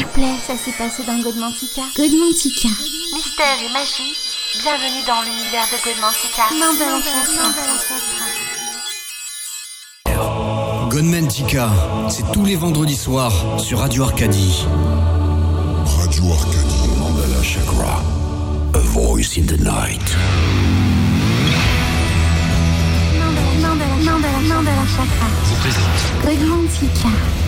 S'il vous plaît, ça s'est passé dans Godmantica. Godmantica. Mystère et magie, bienvenue dans l'univers de Godmantica. Godmantica, c'est tous les vendredis soirs sur Radio Arcadie. Radio Arcadie. Mandala Chakra, a voice in the night. Mandala, Mandala, Mandala Chakra. Vous présente Godmantica.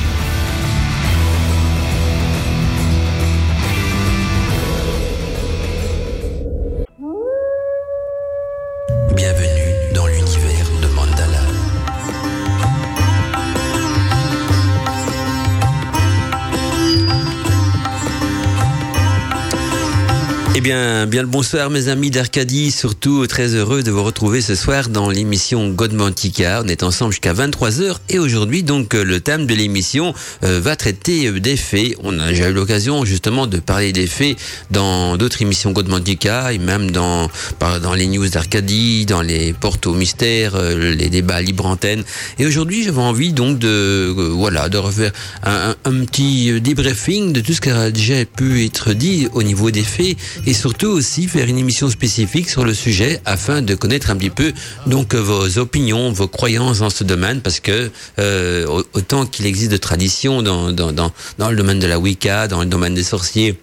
Bien, bien le bonsoir mes amis d'Arcadie, surtout très heureux de vous retrouver ce soir dans l'émission Godmantica. On est ensemble jusqu'à 23h et aujourd'hui donc euh, le thème de l'émission euh, va traiter euh, des faits. On a déjà eu l'occasion justement de parler des faits dans d'autres émissions Godmantica et même dans dans les news d'Arcadie, dans les portes au mystère, les débats libre antenne. Et aujourd'hui, j'avais envie donc de voilà de refaire un, petit débriefing de tout ce qui a déjà pu être dit au niveau des faits surtout aussi faire une émission spécifique sur le sujet afin de connaître un petit peu donc euh, vos opinions, vos croyances dans ce domaine parce que euh, au- autant qu'il existe de traditions dans, dans, dans, le domaine de la Wicca, dans le domaine des sorciers,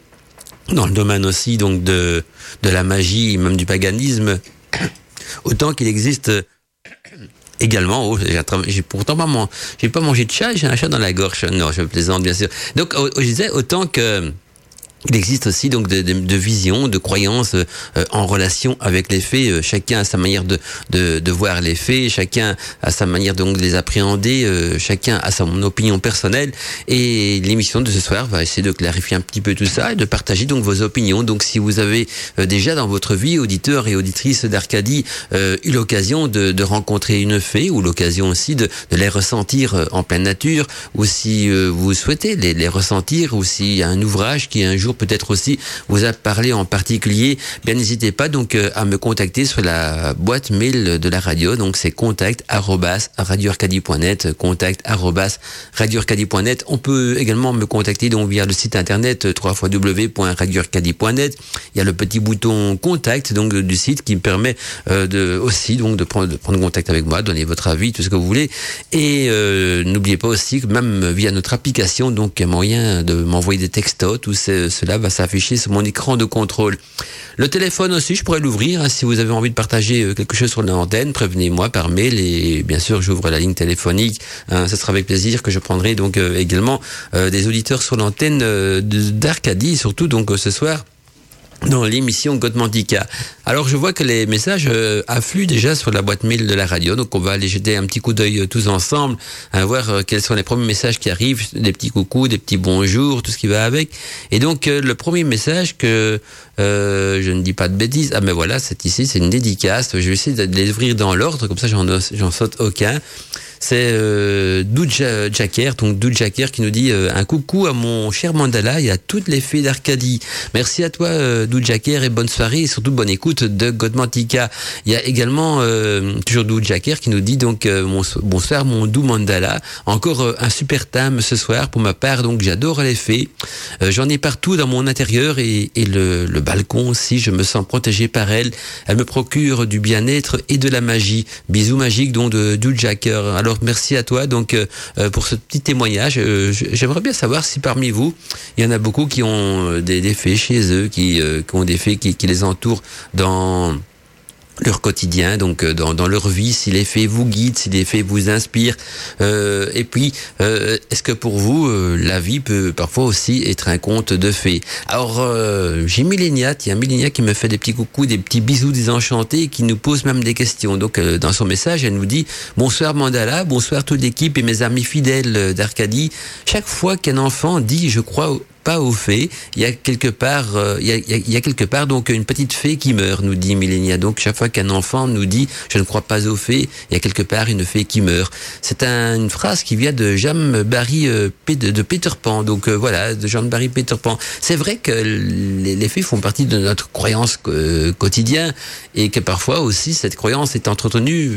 dans le domaine aussi donc de, de la magie, même du paganisme, autant qu'il existe euh, également, oh, j'ai pourtant pas man- j'ai pas mangé de chat, j'ai un chat dans la gorge. Non, je plaisante bien sûr. Donc, oh, je disais autant que il existe aussi donc de, de, de visions, de croyances euh, en relation avec les faits. Euh, chacun a sa manière de, de, de voir les faits, chacun a sa manière donc de les appréhender, euh, chacun a son opinion personnelle. Et l'émission de ce soir va essayer de clarifier un petit peu tout ça et de partager donc vos opinions. Donc si vous avez euh, déjà dans votre vie, auditeurs et auditrices d'Arcadie, euh, eu l'occasion de, de rencontrer une fée ou l'occasion aussi de, de les ressentir euh, en pleine nature, ou si vous souhaitez les, les ressentir, ou a un ouvrage qui un jour peut-être aussi vous a parlé en particulier, bien n'hésitez pas donc euh, à me contacter sur la boîte mail de la radio. Donc c'est contact radioarcadie.net, contact radioarcadie.net. On peut également me contacter donc via le site internet euh, www.radioarcadie.net. Il y a le petit bouton contact donc du site qui me permet euh, de aussi donc de prendre de prendre contact avec moi, donner votre avis, tout ce que vous voulez. Et n'oubliez pas aussi que même via notre application, donc moyen de m'envoyer des textos, tout ce- cela va s'afficher sur mon écran de contrôle. Le téléphone aussi, je pourrais l'ouvrir hein, si vous avez envie de partager euh, quelque chose sur l'antenne, prévenez-moi par mail et bien sûr j'ouvre la ligne téléphonique. Hein, ce sera avec plaisir que je prendrai donc euh, également euh, des auditeurs sur l'antenne d'Arcadie, surtout donc ce soir dans l'émission Godmantica. Alors je vois que les messages euh, affluent déjà sur la boîte mail de la radio, donc on va aller jeter un petit coup d'œil euh, tous ensemble, à voir euh, quels sont les premiers messages qui arrivent, des petits coucous, des petits bonjours, tout ce qui va avec. Et donc le premier message que je ne dis pas de bêtises, ah mais voilà, c'est ici, c'est une dédicace. Je vais essayer de les ouvrir dans l'ordre, comme ça j'en saute aucun. C'est euh, Jacker, donc Doud Jacker qui nous dit euh, un coucou à mon cher Mandala et à toutes les fées d'Arcadie. Merci à toi euh, et bonne soirée et surtout bonne écoute de Godmantica. Il y a également euh, toujours Doud Jacker qui nous dit donc euh, mon- bonsoir mon doux Mandala. Encore un super thème ce soir pour ma part donc j'adore les fées. J'en ai partout dans mon intérieur et, le, balcon aussi. Je me sens protégé par elle. Elle me procure du bien-être et de la magie. Bisous magiques donc de Doud Jacker. Alors merci à toi donc euh, euh, pour ce petit témoignage. Euh, J'aimerais bien savoir si parmi vous il y en a beaucoup qui ont des, fées chez eux, qui, ont des qui, qui les entourent dans leur quotidien, donc euh, dans, dans leur vie, si les faits vous guident, si les faits vous inspirent. Euh, et puis, euh, est-ce que pour vous, la vie peut parfois aussi être un conte de fées? Alors, j'ai Millénia, il y a Millénia qui me fait des petits coucous, des petits bisous désenchantés, qui nous pose même des questions. Donc, dans son message, elle nous dit « Bonsoir Mandala, bonsoir toute l'équipe et mes amis fidèles d'Arcadie. Chaque fois qu'un enfant dit « Je crois pas aux fées. Il y a quelque part, euh, il, y a, quelque part donc une petite fée qui meurt, nous dit Millénia. Donc chaque fois qu'un enfant nous dit je ne crois pas aux fées, il y a quelque part une fée qui meurt. C'est un- une phrase qui vient de Jean Barry euh, de, Peter Pan. Donc euh, voilà, de Jean Barry Peter Pan. C'est vrai que les, les fées font partie de notre croyance quotidienne et que parfois aussi cette croyance est entretenue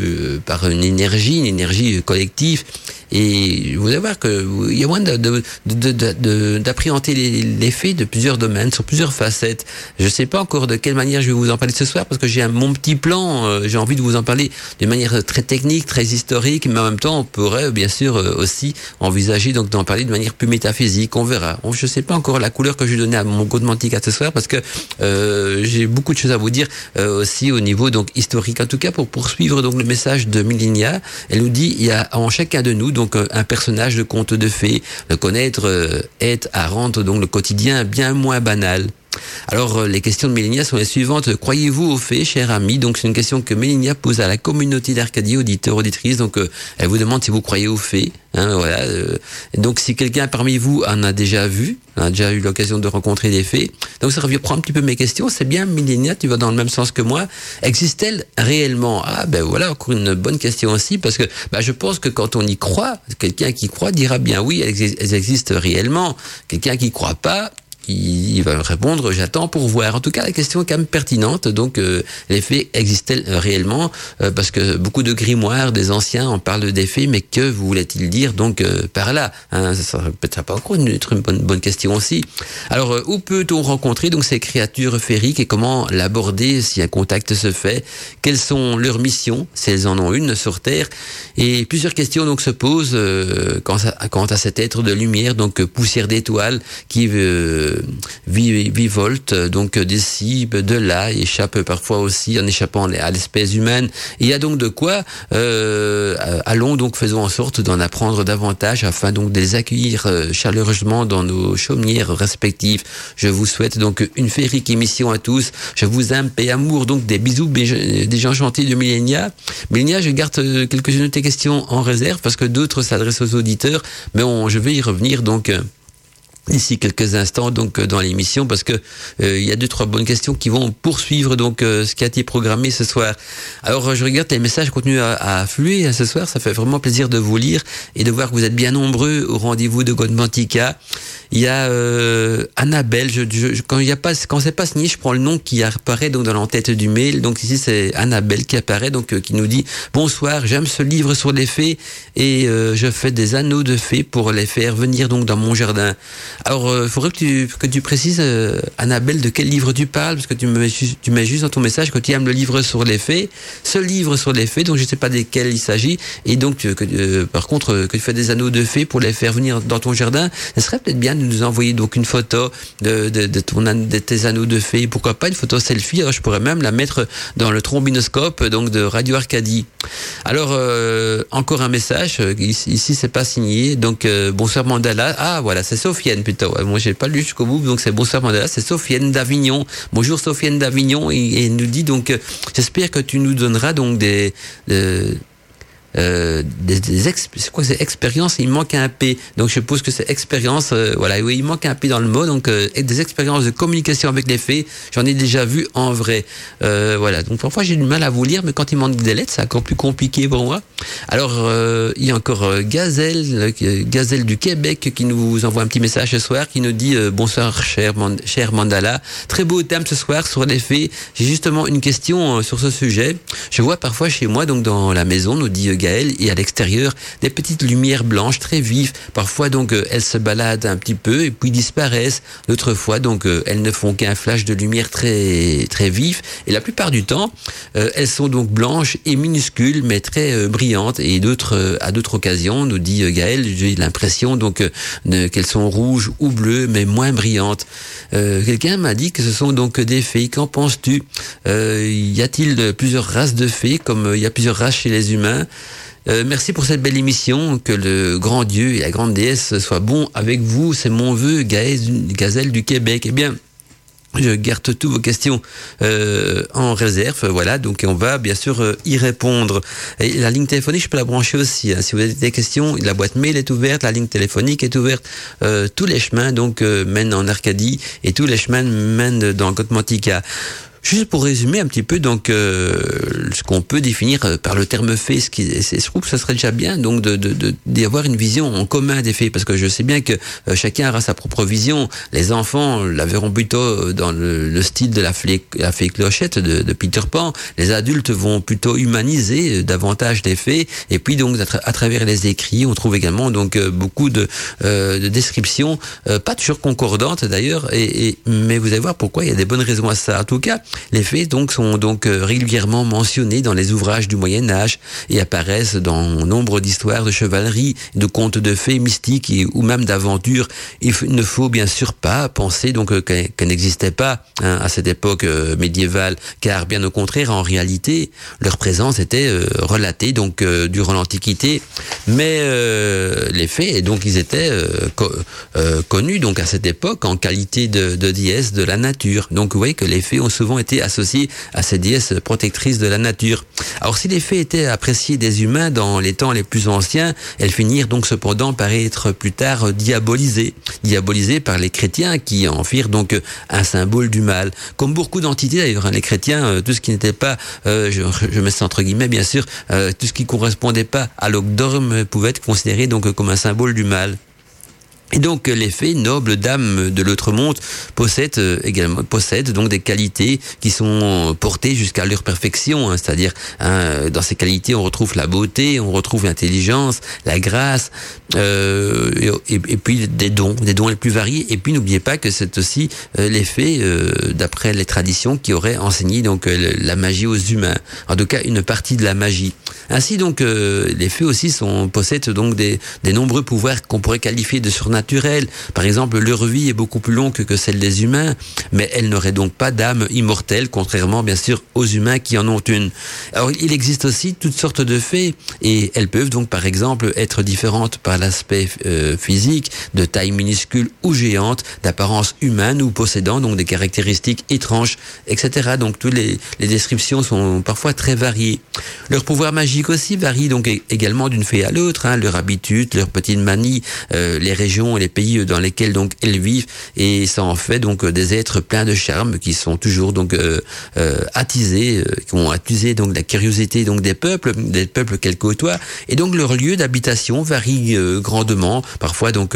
par une énergie, une énergie collective Et vous allez voir qu'il y a moyen d'appréhender les, les, faits de plusieurs domaines, sur plusieurs facettes. Je ne sais pas encore de quelle manière je vais vous en parler ce soir, parce que j'ai mon petit plan, euh, j'ai envie de vous en parler d'une manière très technique, très historique, mais en même temps, on pourrait bien sûr euh, aussi envisager donc d'en parler de manière plus métaphysique. On verra. je ne sais pas encore la couleur que je vais donner à mon Godmantique à ce soir, parce que euh, j'ai beaucoup de choses à vous dire aussi au niveau donc historique. En tout cas, pour poursuivre donc le message de Milinia, elle nous dit il y a en chacun de nous un personnage de conte de fées. Le connaître est à rendre donc le quotidien bien moins banal. Alors, euh, les questions de Mélinia sont les suivantes. Croyez-vous aux faits, cher ami? Donc, c'est une question que Mélinia pose à la communauté d'Arcadie, auditeurs, auditrices. Donc, euh, elle vous demande si vous croyez aux faits. Hein, voilà. Euh. donc, si quelqu'un parmi vous en a déjà vu, a déjà eu l'occasion de rencontrer des faits, donc ça reprend un petit peu mes questions. C'est bien, Mélinia, tu vas dans le même sens que moi. Existe-t-elle réellement? Ah, ben voilà, encore une bonne question aussi, parce que ben, je pense que quand on y croit, quelqu'un qui croit dira bien oui, elles existent réellement. Quelqu'un qui croit pas, il, va répondre j'attends pour voir. En tout cas, la question est quand même pertinente. Donc, euh, les faits existent-ils réellement? Euh, Parce que beaucoup de grimoires des anciens en parlent des faits, mais que voulait-il dire donc euh, par là? Hein, Ça peut-être pas encore une, bonne, bonne, question aussi. Alors, où peut-on rencontrer donc ces créatures féeriques et comment l'aborder si un contact se fait? Quelles sont leurs missions? Si elles en ont une sur Terre? Et plusieurs questions donc se posent quant à, quant, à, cet être de lumière, donc poussière d'étoiles qui veut vivolte donc d'ici, de là, échappe parfois aussi en échappant à l'espèce humaine. Il y a donc de quoi euh, allons donc faisons en sorte d'en apprendre davantage afin donc de les accueillir euh, chaleureusement dans nos chaumières respectives. Je vous souhaite donc une féerique émission à tous. Je vous aime, paix, amour, donc des bisous des gens gentils de Millénia. Millénia, je garde euh, quelques-unes de tes questions en réserve parce que d'autres s'adressent aux auditeurs, mais je vais y revenir donc ici quelques instants donc euh, dans l'émission parce que euh, il y a deux trois bonnes questions qui vont poursuivre donc euh, ce qui a été programmé ce soir. Alors je regarde les messages continuent à, à, affluer hein, ce soir, ça fait vraiment plaisir de vous lire et de voir que vous êtes bien nombreux au rendez-vous de Godmantica. Il y a Annabelle, je, je, quand il y a pas quand c'est pas signé, je prends le nom qui apparaît donc dans l'entête du mail. Donc ici c'est Annabelle qui apparaît donc qui nous dit bonsoir, j'aime ce livre sur les fées et je fais des anneaux de fées pour les faire venir donc dans mon jardin. Alors, il euh, faudrait que tu, que tu précises, euh, Annabelle, de quel livre tu parles, parce que tu, me, tu mets juste dans ton message que tu aimes le livre sur les faits, ce livre sur les faits, donc je ne sais pas desquels il s'agit, et donc, que, euh, par contre, que tu fais des anneaux de fées pour les faire venir dans ton jardin, ce serait peut-être bien de nous envoyer donc une photo de, de, de, tes anneaux de fées, pourquoi pas une photo selfie, alors je pourrais même la mettre dans le trombinoscope donc de Radio Arcadie. Alors, encore un message, ici, c'est pas signé, donc bonsoir Mandala, ah voilà, c'est Sofiane moi Moi, j'ai pas lu jusqu'au bout, donc c'est Bonsoir Mandela. C'est Sofiane d'Avignon. Bonjour Sofiane d'Avignon. Et, nous dit donc, euh, j'espère que tu nous donneras donc des, euh, euh, des, des c'est quoi c'est expérience il manque un P. Donc je suppose que c'est expérience euh, voilà. Oui il manque un P dans le mot. Donc euh, des expériences de communication avec les faits j'en ai déjà vu en vrai. Euh, voilà. Donc parfois j'ai du mal à vous lire mais quand il manque des lettres c'est encore plus compliqué pour moi. Alors il y a encore Gazelle Gazelle du Québec qui nous envoie un petit message ce soir qui nous dit bonsoir cher, cher Mandala. Très beau thème ce soir sur les faits. J'ai justement une question sur ce sujet. Je vois parfois chez moi donc dans la maison nous dit et à l'extérieur des petites lumières blanches très vives. Parfois donc euh, elles se baladent un petit peu et puis disparaissent. D'autres fois donc euh, elles ne font qu'un flash de lumière très très vif et la plupart du temps euh, elles sont donc blanches et minuscules mais très brillantes et d'autres à d'autres occasions nous dit Gaël j'ai l'impression donc qu'elles sont rouges ou bleues mais moins brillantes. Quelqu'un m'a dit que ce sont donc des fées. Qu'en penses-tu? Y a-t-il plusieurs races de fées comme il y a plusieurs races chez les humains? Euh, merci pour cette belle émission. Que le grand Dieu et la grande déesse soient bons avec vous. C'est mon vœu, Gazelle du Québec. Eh bien, je garde toutes vos questions euh, en réserve, voilà. Donc on va bien sûr euh, y répondre. La ligne téléphonique, je peux la brancher aussi. Hein. Si vous avez des questions, la boîte mail est ouverte, la ligne téléphonique est ouverte. tous les chemins donc mènent en Arcadie et tous les chemins mènent dans Cotmantica. Juste pour résumer un petit peu donc euh, ce qu'on peut définir par le terme fait, ce qui, je trouve ça serait déjà bien donc de d'avoir une vision en commun des faits, parce que je sais bien que chacun aura sa propre vision. Les enfants la verront plutôt dans le, style de la fée, la fée clochette de, de, Peter Pan. Les adultes vont plutôt humaniser davantage les faits, et puis donc à, travers les écrits, on trouve également donc beaucoup de, de descriptions, pas toujours concordantes d'ailleurs, et, et, mais vous allez voir pourquoi il y a des bonnes raisons à ça. En tout cas, les faits donc sont donc euh, régulièrement mentionnés dans les ouvrages du Moyen Âge et apparaissent dans nombre d'histoires de chevalerie, de contes de fées mystiques ou même d'aventures. Il ne faut bien sûr pas penser donc euh, qu'elles n'existaient pas hein, à cette époque euh, médiévale, car bien au contraire, en réalité, leur présence était relatée donc durant l'Antiquité, mais les fées donc ils étaient connus donc à cette époque en qualité de, de de la nature. Donc vous voyez que les fées ont souvent été associées à ces déesses protectrices de la nature. Alors si les fées étaient appréciées des humains dans les temps les plus anciens, elles finirent donc cependant par être plus tard diabolisées. Diabolisées par les chrétiens qui en firent donc un symbole du mal. Comme beaucoup d'entités d'ailleurs, hein, les chrétiens, euh, tout ce qui n'était pas, euh, je, mets ça entre guillemets bien sûr, euh, tout ce qui correspondait pas à l'ogdorme pouvait être considéré donc comme un symbole du mal. Et donc les fées, nobles dames de l'autre monde, possèdent euh, également possèdent donc des qualités qui sont portées jusqu'à leur perfection. Hein, C'est-à-dire, hein, dans ces qualités, on retrouve la beauté, on retrouve l'intelligence, la grâce, euh, et, puis des dons, des dons les plus variés. Et puis n'oubliez pas que c'est aussi euh, les fées, euh, d'après les traditions, qui auraient enseigné donc la magie aux humains. En tout cas, une partie de la magie. Ainsi donc, les fées aussi sont possèdent donc des, des nombreux pouvoirs qu'on pourrait qualifier de surnaturels par exemple, leur vie est beaucoup plus longue que celle des humains, mais elles n'auraient donc pas d'âme immortelle, contrairement bien sûr aux humains qui en ont une. Alors, il existe aussi toutes sortes de fées, et elles peuvent donc par exemple être différentes par l'aspect euh, physique, de taille minuscule ou géante, d'apparence humaine ou possédant donc des caractéristiques étranges, etc. Donc toutes les, descriptions sont parfois très variées. Leur pouvoir magique aussi varie donc également d'une fée à l'autre, hein, leur habitude, leurs petites manies, euh, les régions et les pays dans lesquels donc elles vivent et ça en fait donc des êtres pleins de charme qui sont toujours donc euh, euh, attisés, euh, qui ont attisé donc la curiosité donc des peuples, des peuples qu'elles côtoient et donc leur lieu d'habitation varie grandement. Parfois donc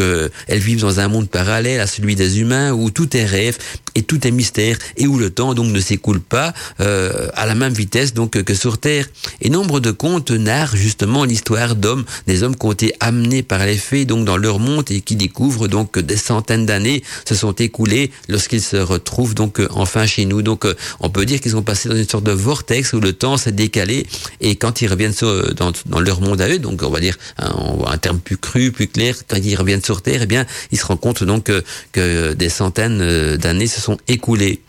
elles vivent dans un monde parallèle à celui des humains où tout est rêve et tout est mystère et où le temps donc ne s'écoule pas à la même vitesse donc que sur Terre. Et nombre de contes narrent justement l'histoire d'hommes, des hommes qui ont été amenés par les fées donc dans leur monde et qui découvrent donc que des centaines d'années se sont écoulées lorsqu'ils se retrouvent donc euh, enfin chez nous. Donc euh, on peut dire qu'ils ont passé dans une sorte de vortex où le temps s'est décalé et quand ils reviennent euh, dans, leur monde à eux, donc on va dire un terme plus cru, plus clair, quand ils reviennent sur Terre, eh bien ils se rendent compte donc que, que des centaines d'années se sont écoulées.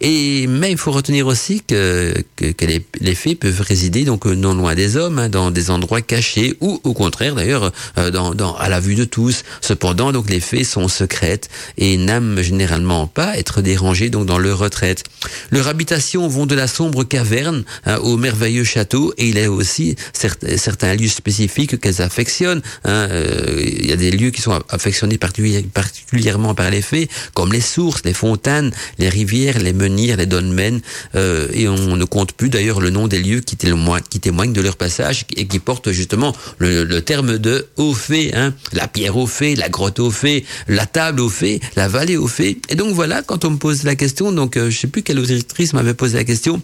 Et mais il faut retenir aussi que, que, les, les, fées peuvent résider donc non loin des hommes, hein, dans des endroits cachés ou au contraire d'ailleurs euh, dans, dans, à la vue de tous. Cependant donc les fées sont secrètes et n'aiment généralement pas être dérangées donc dans leur retraite. Leurs habitations vont de la sombre caverne hein, au merveilleux château et il y a aussi certains lieux spécifiques qu'elles affectionnent. Hein, euh, il y a des lieux qui sont affectionnés particulièrement par les fées comme les sources, les fontaines, les rivières les menhirs, les dolmens, euh, et on ne compte plus d'ailleurs le nom des lieux qui témoignent, de leur passage et qui portent justement le, terme de haut fait, hein, la pierre au fait, la grotte au fait, la table au fait, la vallée au fait. Et donc voilà, quand on me pose la question, donc euh, je sais plus quelle auditrice m'avait posé la question,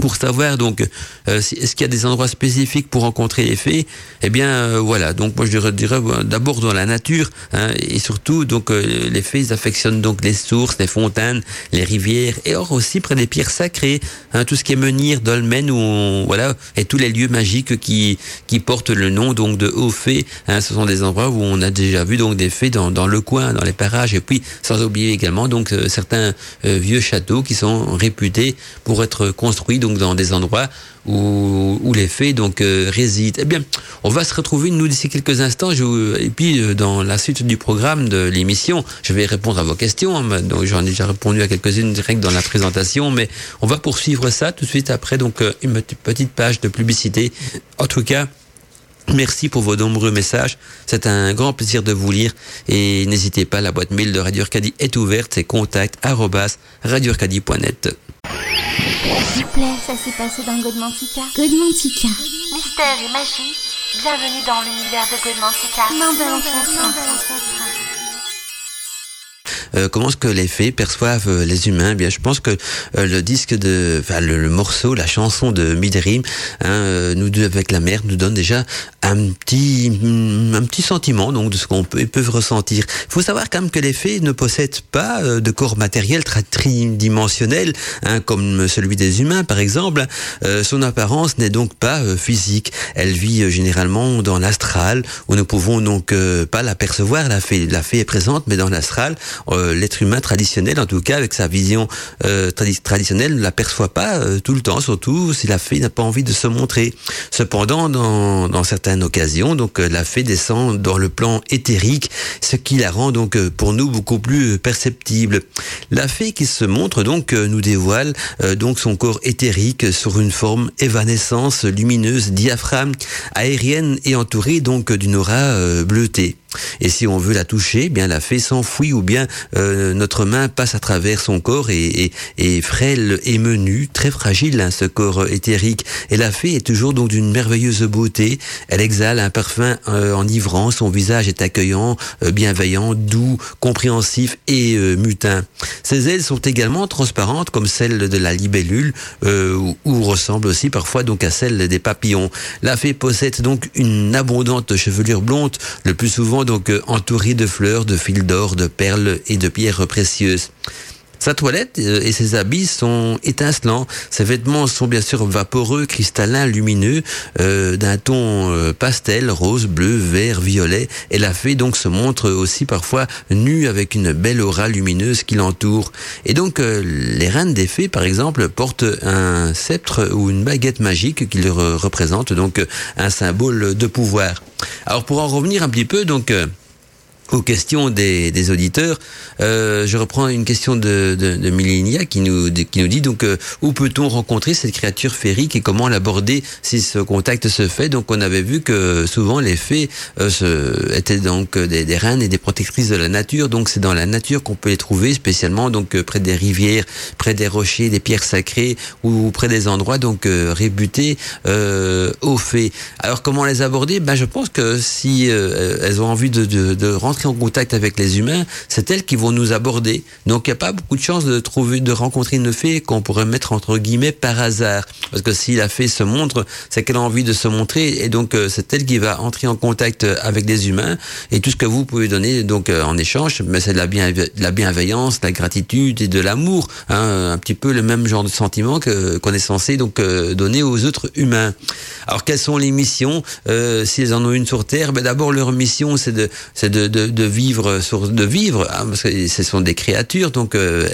pour savoir donc euh, est-ce qu'il y a des endroits spécifiques pour rencontrer les fées? Eh bien euh, voilà. Donc moi je dirais, d'abord dans la nature hein, et surtout donc euh, les fées ils affectionnent donc les sources les fontaines les rivières et or aussi près des pierres sacrées hein, tout ce qui est menhir dolmen ou voilà et tous les lieux magiques qui qui portent le nom donc de hauts fées hein, ce sont des endroits où on a déjà vu donc des fées dans, dans le coin dans les parages et puis sans oublier également donc certains vieux châteaux qui sont réputés pour être construits dans des endroits où, où les fées donc euh, résident. Eh bien, on va se retrouver nous d'ici quelques instants. Et puis euh, dans la suite du programme de l'émission, je vais répondre à vos questions. Hein, donc j'en ai déjà répondu à quelques-unes direct dans la présentation, mais on va poursuivre ça tout de suite après. Donc euh, une petite page de publicité. En tout cas. Merci pour vos nombreux messages. C'est un grand plaisir de vous lire. Et n'hésitez pas, la boîte mail de Radio Arcadie est ouverte. C'est contact S'il vous plaît, ça s'est passé dans Godmantica. Godmantica. Mystère et magie, bienvenue dans l'univers de Godmantica. L'ancêtre. Euh, comment est-ce que les fées perçoivent euh, les humains? Eh Bien, je pense que euh, le disque de, enfin, le, morceau, la chanson de Midrim, hein, nous avec la mer, nous donne déjà un petit, un petit sentiment donc de ce qu'on peut, peuvent ressentir. Il faut savoir quand même que les fées ne possèdent pas de corps matériel tridimensionnel, hein, comme celui des humains par exemple. Son apparence n'est donc pas physique. Elle vit généralement dans l'astral, où nous pouvons donc euh, pas l'apercevoir. La fée, la fée est présente, mais dans l'astral, euh, l'être humain traditionnel, en tout cas avec sa vision euh, tradi- traditionnelle, ne l'aperçoit pas euh, tout le temps, surtout si la fée n'a pas envie de se montrer. Cependant, dans, certaines occasions, donc la fée descend dans le plan éthérique, ce qui la rend donc pour nous beaucoup plus perceptible. La fée qui se montre donc nous dévoile donc son corps éthérique sur une forme évanescence lumineuse diaphragme aérienne et entourée donc d'une aura bleutée. Et si on veut la toucher, eh bien la fée s'enfuit ou bien euh, notre main passe à travers son corps et, et, et frêle et menu, très fragile hein, ce corps éthérique. Et la fée est toujours donc d'une merveilleuse beauté. Elle exhale un parfum euh, enivrant. Son visage est accueillant, euh, bienveillant, doux, compréhensif et euh, mutin. Ses ailes sont également transparentes comme celles de la libellule euh, ou, ou ressemblent aussi parfois donc à celles des papillons. La fée possède donc une abondante chevelure blonde, le plus souvent donc euh, entourée de fleurs, de fils d'or, de perles et de pierres précieuses. Sa toilette euh, et ses habits sont étincelants. Ses vêtements sont bien sûr vaporeux, cristallins, lumineux, euh, d'un ton euh, pastel, rose, bleu, vert, violet. Et la fée donc se montre aussi parfois nue avec une belle aura lumineuse qui l'entoure. Et donc les reines des fées, par exemple, portent un sceptre ou une baguette magique qui leur représente donc un symbole de pouvoir. Alors pour en revenir un petit peu, donc aux questions des, des auditeurs, euh, je reprends une question de, de, de Millenia qui nous, qui nous dit donc euh, où peut-on rencontrer cette créature féerique et comment l'aborder si ce contact se fait? Donc on avait vu que souvent les fées euh, se, étaient donc des, des reines et des protectrices de la nature. Donc c'est dans la nature qu'on peut les trouver, spécialement donc euh, près des rivières, près des rochers, des pierres sacrées ou près des endroits donc euh, réputés euh, aux fées. Alors comment les aborder? Ben je pense que si euh, elles ont envie de, de, de rentrer en contact avec les humains, c'est elles qui vont nous aborder. Donc il n'y a pas beaucoup de chances de trouver, de rencontrer une fée qu'on pourrait mettre entre guillemets par hasard. Parce que si la fée se montre, c'est qu'elle a envie de se montrer et donc euh, c'est elle qui va entrer en contact euh, avec des humains et tout ce que vous pouvez donner donc euh, en échange, mais c'est de la, bienveillance, de la gratitude et de l'amour, hein, un petit peu le même genre de sentiment que qu'on est censé donc donner aux autres humains. Alors quelles sont les missions? Si elles en ont une sur Terre Ben d'abord leur mission c'est de c'est de, de vivre de vivre hein, parce que ce sont des créatures donc euh,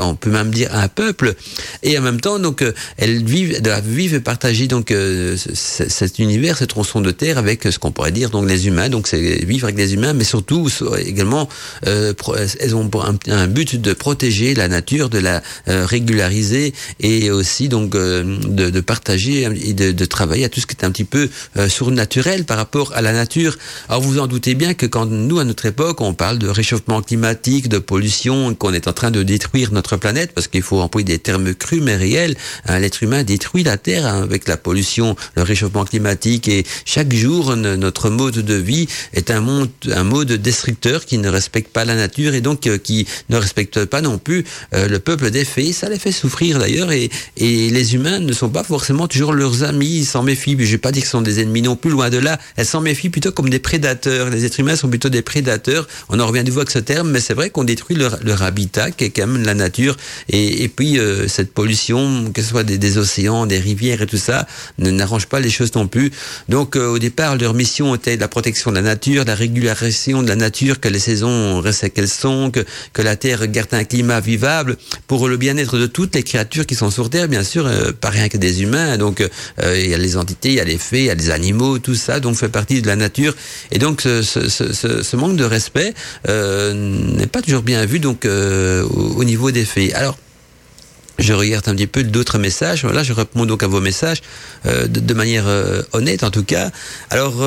on peut même dire un peuple et en même temps donc euh, elles vivent vivre et partager donc euh, cet univers cette tronçon de terre avec ce qu'on pourrait dire donc les humains donc c'est vivre avec les humains mais surtout également euh, elles ont un, but de protéger la nature de la régulariser et aussi donc de, partager et de, de travailler à tout ce qui est un petit peu surnaturel par rapport à la nature. Alors vous en doutez bien que quand nous à notre époque on parle de réchauffement climatique, de pollution, qu'on est en train de détruire notre planète parce qu'il faut employer des termes crus mais réels. L'être humain détruit la Terre hein, avec la pollution, le réchauffement climatique et chaque jour notre mode de vie est un mode destructeur qui ne respecte pas la nature et donc euh, qui ne respecte pas non plus euh, le peuple des fées. Ça les fait souffrir d'ailleurs et, les humains ne sont pas forcément toujours leurs amis, ils s'en méfient. Je vais pas dire ce sont des ennemis non plus, loin de là. Elles s'en méfient plutôt comme des prédateurs. Les êtres humains sont plutôt des prédateurs. On en revient du voir avec ce terme, mais c'est vrai qu'on détruit leur, habitat, qui est quand même la nature. Et, puis euh, cette pollution, que ce soit des, océans, des rivières et tout ça, n'arrange pas les choses non plus. Donc euh, au départ, leur mission était la protection de la nature, la régularisation de la nature, que les saisons restent qu'elles sont, que, la Terre garde un climat vivable pour le bien-être de toutes les créatures qui sont sur Terre, bien sûr, euh, pas rien que des humains. Donc il y a les entités, il y a les fées, il y a les animaux, tout ça, donc fait partie de la nature. Et donc ce, ce, ce, ce- ce de respect euh, n'est pas toujours bien vu donc euh, au, au niveau des fées. Alors je regarde un petit peu d'autres messages. Voilà, je réponds donc à vos messages euh, de, manière honnête en tout cas. Alors,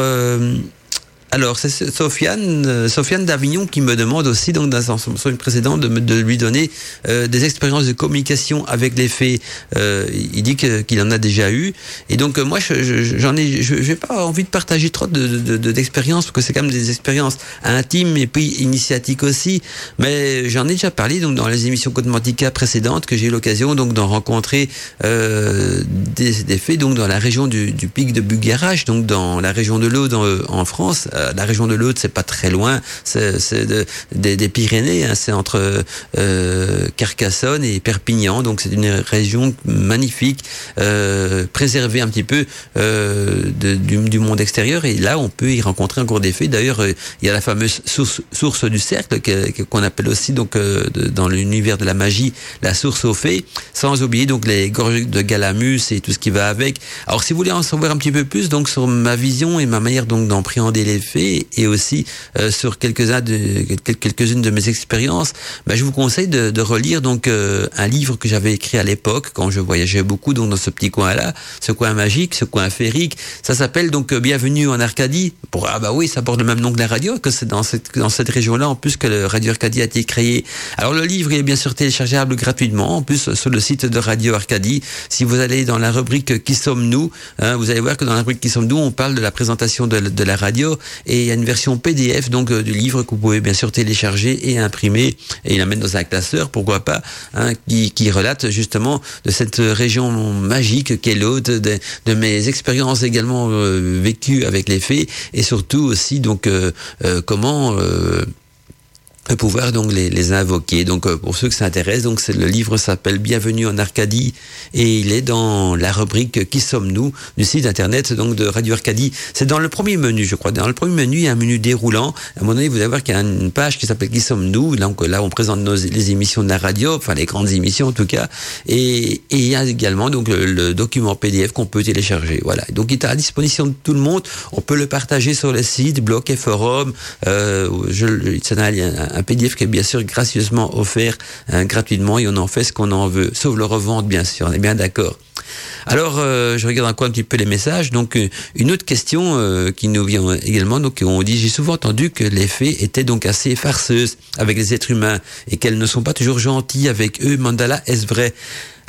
Alors, c'est Sofiane, euh, Sofiane d'Avignon qui me demande aussi, donc dans son, précédent, de, de lui donner euh, des expériences de communication avec les faits. Euh, il dit qu'il en a déjà eu. Et donc, euh, moi, je- je- j'en ai, je n'ai pas envie de partager trop de- de- de- d'expériences, parce que c'est quand même des expériences intimes et puis initiatiques aussi. Mais j'en ai déjà parlé donc dans les émissions Code Mantica précédentes, que j'ai eu l'occasion donc d'en rencontrer euh, des, des faits donc dans la région du, du pic de Bugarach, donc dans la région de l'Aude en France. Euh, la région de l'Aude, c'est pas très loin, c'est de- des, des Pyrénées, hein, c'est entre euh, Carcassonne et Perpignan, donc c'est une région magnifique, euh, préservée un petit peu euh, de- du, du monde extérieur. Et là, on peut y rencontrer encore des faits. D'ailleurs, il y a la fameuse source, source du cercle qu'on appelle aussi donc de- dans l'univers de la magie la source aux fées, sans oublier donc les gorges de Galamus et tout ce qui va avec. Alors, si vous voulez en savoir un petit peu plus donc sur ma vision et ma manière donc d'appréhender les et aussi euh, sur quelques-uns de quel- quelques-unes de mes expériences, ben, je vous conseille de, de relire donc euh, un livre que j'avais écrit à l'époque quand je voyageais beaucoup donc dans ce petit coin-là, ce coin magique, ce coin féerique. Ça s'appelle donc euh, Bienvenue en Arcadie. Pour ah bah oui, ça porte le même nom que la radio, que c'est dans cette dans cette région-là en plus que le Radio Arcadie a été créé. Alors le livre est bien sûr téléchargeable gratuitement en plus sur le site de Radio Arcadie. Si vous allez dans la rubrique Qui sommes-nous, hein, vous allez voir que dans la rubrique Qui sommes-nous, on parle de la présentation de la radio et il y a une version PDF donc euh, du livre que vous pouvez bien sûr télécharger et imprimer. Et la mettre dans un classeur, pourquoi pas, hein, qui, qui relate justement de cette région magique qu'est l'autre, de, de mes expériences également euh, vécues avec les fées et surtout aussi donc euh, euh, comment euh, pouvoir donc les, les invoquer. Donc euh, pour ceux que ça intéresse, donc le livre s'appelle Bienvenue en Arcadie et il est dans la rubrique Qui sommes-nous du site internet donc de Radio Arcadie. C'est dans le premier menu, je crois. Dans le premier menu, il y a un menu déroulant. À un moment donné, vous allez voir qu'il y a une page qui s'appelle Qui sommes-nous. Donc là, on présente nos, les émissions de la radio, enfin les grandes émissions en tout cas. Et, et il y a également donc le, document PDF qu'on peut télécharger. Voilà. Donc il est à disposition de tout le monde. On peut le partager sur les sites, blogs et forums. Euh, je, ça un PDF qui est bien sûr gracieusement offert hein, gratuitement et on en fait ce qu'on en veut, sauf le revendre bien sûr, on est bien d'accord. Alors, euh, je regarde encore un petit peu les messages. Donc, euh, une autre question euh, qui nous vient également. Donc, on dit, j'ai souvent entendu que les fées étaient donc assez farceuses avec les êtres humains et qu'elles ne sont pas toujours gentilles avec eux. Mandala, est-ce vrai?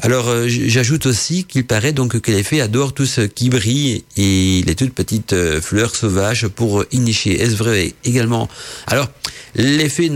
Alors euh, j'ajoute aussi qu'il paraît donc que les fées adorent tout ce qui brille et les toutes petites euh, fleurs sauvages pour initier. Est-ce vrai également? Alors les fées,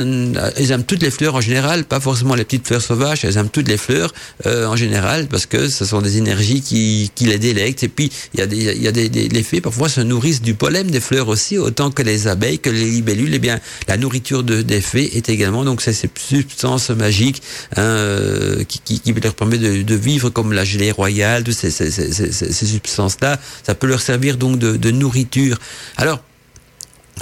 elles aiment toutes les fleurs en général, pas forcément les petites fleurs sauvages. Elles aiment toutes les fleurs euh, en général parce que ce sont des énergies qui, qui les délectent. Et puis il y a des, y a des, des les fées parfois se nourrissent du pollen des fleurs aussi, autant que les abeilles, que les libellules. Eh bien la nourriture de, des fées est également donc c'est ces substances magiques hein, qui, qui, qui leur permet de de vivre comme la gelée royale, toutes ces, ces, ces, ces substances-là, ça peut leur servir donc de, de nourriture. Alors,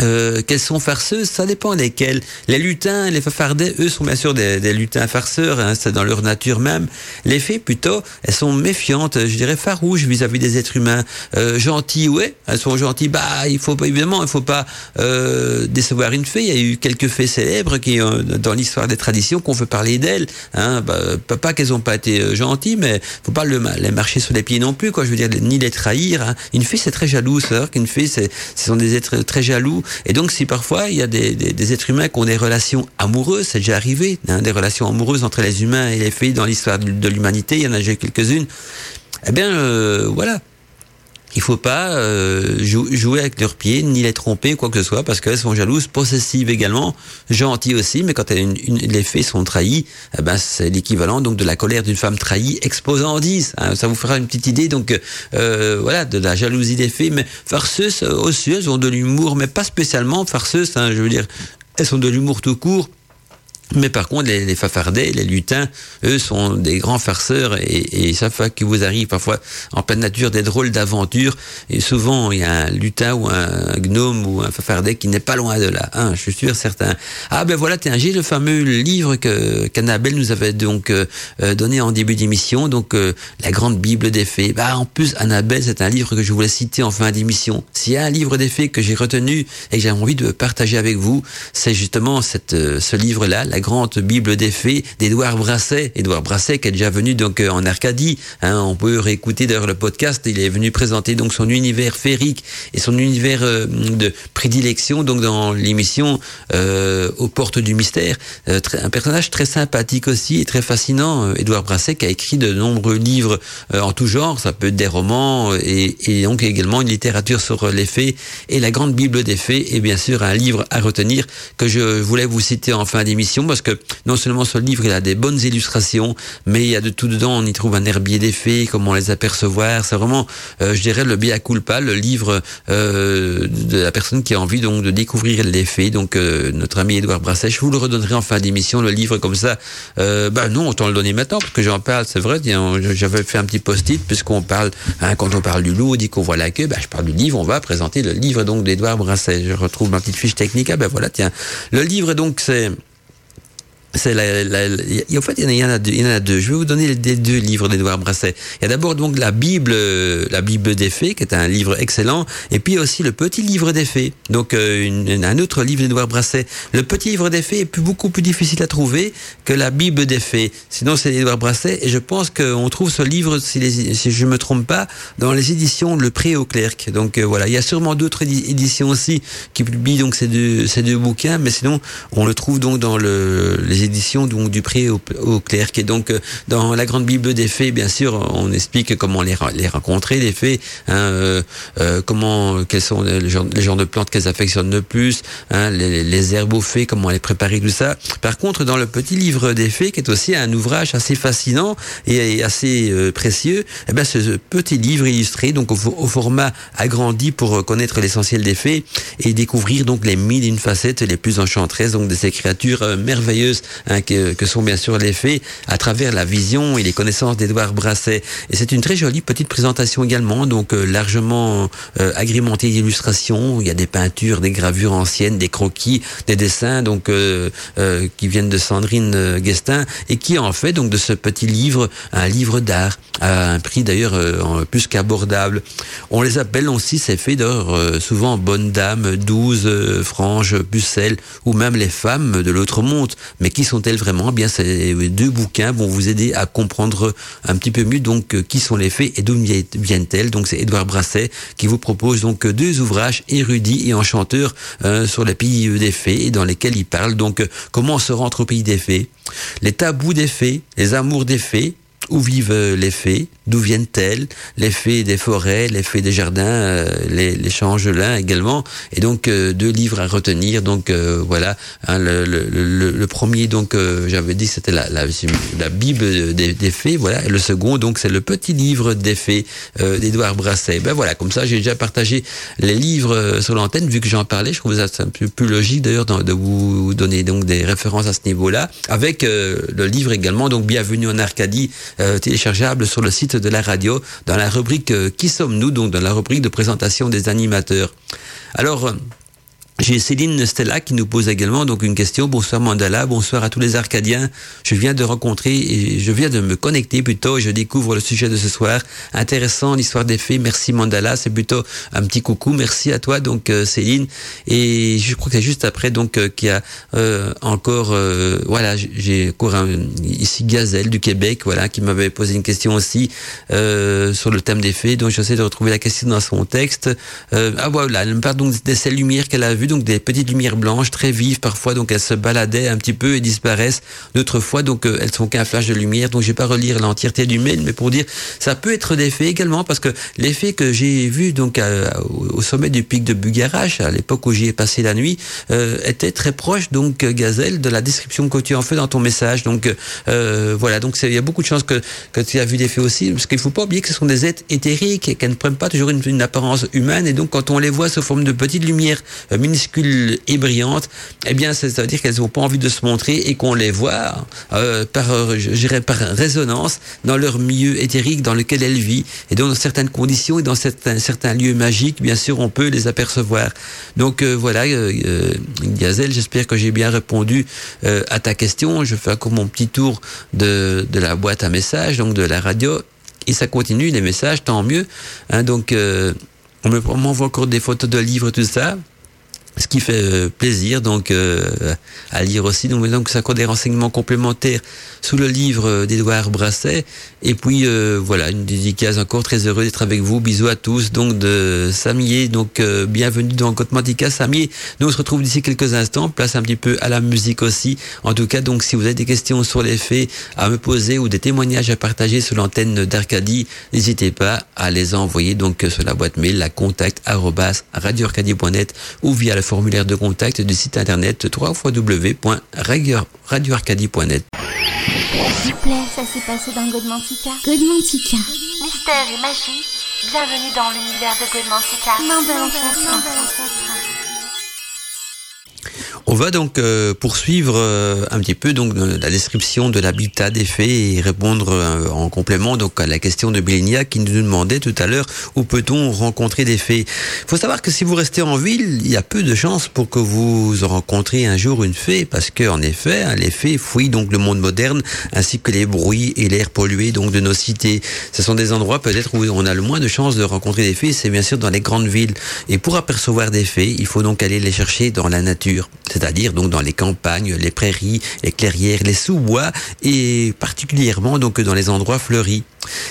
euh, qu'elles sont farceuses, ça dépend lesquelles. Les lutins, les fafardets, eux sont bien sûr des, lutins farceurs, hein, c'est dans leur nature même. Les fées, plutôt, elles sont méfiantes, je dirais farouches vis-à-vis des êtres humains. Euh, gentilles, ouais, elles sont gentilles. Bah, il faut pas évidemment, il faut pas euh, décevoir une fée. Il y a eu quelques fées célèbres qui, euh, dans l'histoire des traditions, qu'on veut parler d'elles. Hein, bah, pas qu'elles ont pas été gentilles, mais faut pas le, les marcher sur les pieds non plus, quoi. Je veux dire, ni les trahir. Hein. Une fée, c'est très jaloux, c'est qu'une fée, c'est, ce sont des êtres très jaloux. Et donc, si parfois il y a des, êtres humains qui ont des relations amoureuses, c'est déjà arrivé, hein, des relations amoureuses entre les humains et les fées dans l'histoire de, de l'humanité, il y en a déjà quelques-unes. Eh bien, euh, voilà. Il faut pas euh, jou jouer avec leurs pieds, ni les tromper, quoi que ce soit, parce qu'elles sont jalouses, possessives également, gentilles aussi, mais quand les faits sont trahis, eh ben c'est l'équivalent donc de la colère d'une femme trahie exposée en 10. Hein, ça vous fera une petite idée donc euh, voilà de la jalousie des faits, mais farceuses aussi, elles ont de l'humour, mais pas spécialement farceuses. Hein, je veux dire, elles sont de l'humour tout court. Mais par contre, les, les fafardets, les lutins, eux sont des grands farceurs et, et fait qu'il vous arrive parfois en pleine nature des drôles d'aventures. Et souvent, il y a un lutin ou un gnome ou un fafardet qui n'est pas loin de là. Hein, je suis sûr, certain. Ah ben voilà, tiens, j'ai le fameux livre que qu'Annabelle nous avait donc euh, donné en début d'émission, donc euh, la grande Bible des fées. Bah en plus, Annabelle, c'est un livre que je voulais citer en fin d'émission. S'il y a un livre des fées que j'ai retenu et que j'ai envie de partager avec vous, c'est justement cette, euh, ce livre-là, grande Bible des fées d'Édouard Brasset. Édouard Brasset qui est déjà venu donc euh, en Arcadie. Hein, on peut réécouter d'ailleurs le podcast. Il est venu présenter donc son univers féerique et son univers euh, de prédilection donc dans l'émission euh, aux portes du mystère. Euh, un personnage très sympathique aussi et très fascinant. Édouard Brasset qui a écrit de nombreux livres en tout genre. Ça peut être des romans et, et donc également une littérature sur les fées et la grande Bible des fées et bien sûr un livre à retenir que je voulais vous citer en fin d'émission parce que non seulement ce livre il a des bonnes illustrations mais il y a de tout dedans. On y trouve un herbier des fées comment les apercevoir. C'est vraiment euh, je dirais le Bia culpa le livre euh, de la personne qui a envie donc de découvrir les fées. Donc euh, notre ami Édouard Brasset je vous le redonnerai en fin d'émission le livre comme ça. Euh, ben non autant le donner maintenant parce que j'en parle c'est vrai j'avais fait un petit post-it puisqu'on parle hein, quand on parle du loup on dit qu'on voit la queue ben, je parle du livre on va présenter le livre donc d'Édouard Brasset. Je retrouve ma petite fiche technique. Ah ben voilà tiens. Le livre donc c'est c'est la, la, la- en fait, il y en a, deux, il y en a deux. Je vais vous donner les, deux livres d'Édouard Brasset. Il y a d'abord donc la Bible, la Bible des fées, qui est un livre excellent, et puis aussi le Petit Livre des fées. Donc euh, une- un autre livre d'Édouard Brasset. Le Petit Livre des fées est plus, beaucoup plus difficile à trouver que la Bible des fées. Sinon, c'est Édouard Brasset, et je pense qu'on trouve ce livre, si, les, si je me trompe pas, dans les éditions Le Pré au Clerc. Donc euh, voilà, il y a sûrement d'autres édi- éditions aussi qui publient donc ces deux, ces deux bouquins, mais sinon on le trouve donc dans le, éditions donc du Pré au, au Clerc. Et donc euh, dans la grande Bible des fées, bien sûr, on explique comment les, les rencontrer, les fées, hein, euh, euh, comment quels sont les genres, de plantes qu'elles affectionnent le plus, hein, les, les herbes aux fées, comment les préparer, tout ça. Par contre, dans le petit livre des fées, qui est aussi un ouvrage assez fascinant et, assez euh, précieux, eh ben, ce petit livre illustré, donc au, au format agrandi pour connaître l'essentiel des fées et découvrir donc les mille et une facettes les plus enchanteresses donc de ces créatures euh, merveilleuses hein, que, sont bien sûr les fées à travers la vision et les connaissances d'Édouard Brasset. Et c'est une très jolie petite présentation également, donc euh, largement euh, agrémentée d'illustrations. Il y a des peintures, des gravures anciennes, des croquis, des dessins donc euh, euh, qui viennent de Sandrine Guestin et qui en fait donc de ce petit livre un livre d'art à un prix d'ailleurs plus qu'abordable. On les appelle aussi ces d'ailleurs euh, souvent dames, douces, euh, franges, pucelles ou même les femmes de l'autre monde. Mais sont-elles vraiment? Eh Bien, ces deux bouquins vont vous aider à comprendre un petit peu mieux donc euh, qui sont les fées et d'où vi- viennent-elles. Donc c'est Édouard Brasset qui vous propose donc deux ouvrages érudits et enchanteurs euh, sur les pays euh, des fées et dans lesquels il parle. Donc comment on se rentre au pays des fées, les tabous des fées, les amours des fées, où vivent les fées, d'où viennent-elles, les fées des forêts, les fées des jardins, euh, les, les changelins également, et donc euh, deux livres à retenir. Donc euh, voilà, hein, le, le, le, le premier donc euh, j'avais dit c'était la, la, la Bible des, des fées, voilà, et le second donc c'est le petit livre des fées euh, d'Édouard Brasset. Ben voilà, comme ça j'ai déjà partagé les livres euh, sur l'antenne vu que j'en parlais. Je trouve ça un peu plus logique d'ailleurs de vous donner donc des références à ce niveau-là, avec le livre également donc Bienvenue en Arcadie téléchargeable sur le site de la radio dans la rubrique euh, Qui sommes-nous donc dans la rubrique de présentation des animateurs. Alors j'ai Céline Stella qui nous pose également donc une question. Bonsoir Mandala, bonsoir à tous les Arcadiens. Je viens de rencontrer et je viens de me connecter plutôt je découvre le sujet de ce soir. Intéressant l'histoire des fées. Merci Mandala, c'est plutôt un petit coucou. Merci à toi donc euh, Céline. Et je crois que c'est juste après donc euh, qu'il y a euh, encore euh, voilà j'ai encore un, ici Gazelle du Québec voilà qui m'avait posé une question aussi euh, sur le thème des fées. Donc j'essaie de retrouver la question dans son texte. Euh, ah voilà, elle me parle donc de ces lumières qu'elle a vues donc des petites lumières blanches très vives parfois donc elles se baladaient un petit peu et disparaissent. D'autres fois donc euh, elles sont qu'un flash de lumière. Donc je vais pas relire l'entièreté du mail mais pour dire ça peut être des fées également parce que les fées que j'ai vues donc à- au sommet du pic de Bugarache à l'époque où j'y ai passé la nuit euh, étaient très proches donc euh, Gazelle de la description que tu en fais dans ton message. Donc euh, voilà donc il y a beaucoup de chances que que tu as vu des fées aussi parce qu'il faut pas oublier que ce sont des êtres éthériques et qu'elles ne prennent pas toujours une, une apparence humaine et donc quand on les voit sous forme de petites lumières euh, minuscules et brillantes eh bien ça veut dire qu'elles n'ont pas envie de se montrer et qu'on les voit euh, par euh, je par résonance dans leur milieu éthérique dans lequel elles vivent. Et donc dans certaines conditions et dans certains lieux magiques bien sûr on peut les apercevoir. Donc euh, voilà euh, Gazelle j'espère que j'ai bien répondu à ta question. Je fais encore mon petit tour de, de la boîte à messages donc de la radio et ça continue les messages tant mieux hein, donc on m'envoie encore des photos de livres tout ça ce qui fait euh, plaisir donc euh, à lire aussi. Donc, donc ça compte des renseignements complémentaires sous le livre euh, d'Edouard Brasset. Et puis voilà, une dédicace encore très heureux d'être avec vous. Bisous à tous. Donc de Samier, donc bienvenue dans Cotmantica Samier. Nous on se retrouve d'ici quelques instants. Place un petit peu à la musique aussi. En tout cas, donc si vous avez des questions sur les faits à me poser ou des témoignages à partager sur l'antenne d'Arcadie, n'hésitez pas à les envoyer donc sur la boîte mail la contact radioarcadie.net ou via le formulaire de contact du site internet www.radioarcadie.net. S'il vous plaît, ça s'est passé dans Godmantica. Godmantica. Mystère et magie, bienvenue dans l'univers de Godmantica. Non, de l'enfer. On va donc euh, poursuivre euh, un petit peu donc la description de l'habitat des fées et répondre euh, en complément donc à la question de Bélinia qui nous demandait tout à l'heure où peut-on rencontrer des fées. Il faut savoir que si vous restez en ville, il y a peu de chances pour que vous rencontriez un jour une fée parce que en effet, hein, les fées fuient donc le monde moderne ainsi que les bruits et l'air pollué donc de nos cités. Ce sont des endroits peut-être où on a le moins de chances de rencontrer des fées, c'est bien sûr dans les grandes villes. Et pour apercevoir des fées, il faut donc aller les chercher dans la nature c'est-à-dire donc dans les campagnes, les prairies, les clairières, les sous-bois et particulièrement donc dans les endroits fleuris.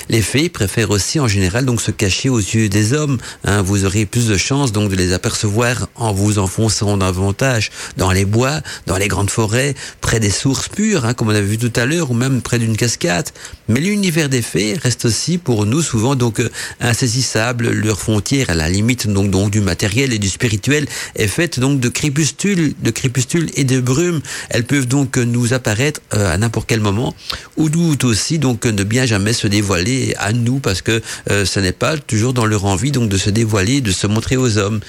Les fées préfèrent aussi en général donc se cacher aux yeux des hommes. Hein. Vous aurez plus de chances donc de les apercevoir en vous enfonçant davantage dans les bois, dans les grandes forêts, près des sources pures, hein, comme on a vu tout à l'heure, ou même près d'une cascade. Mais l'univers des fées reste aussi pour nous souvent donc euh, insaisissable. Leur frontière, à la limite donc, donc du matériel et du spirituel, est faite donc de crépuscules, de crépuscules et de brumes. Elles peuvent donc nous apparaître euh, à n'importe quel moment, ou doute aussi donc ne bien jamais se dévoiler à nous parce que euh, n'est pas toujours dans leur envie donc de se dévoiler, de se montrer aux hommes.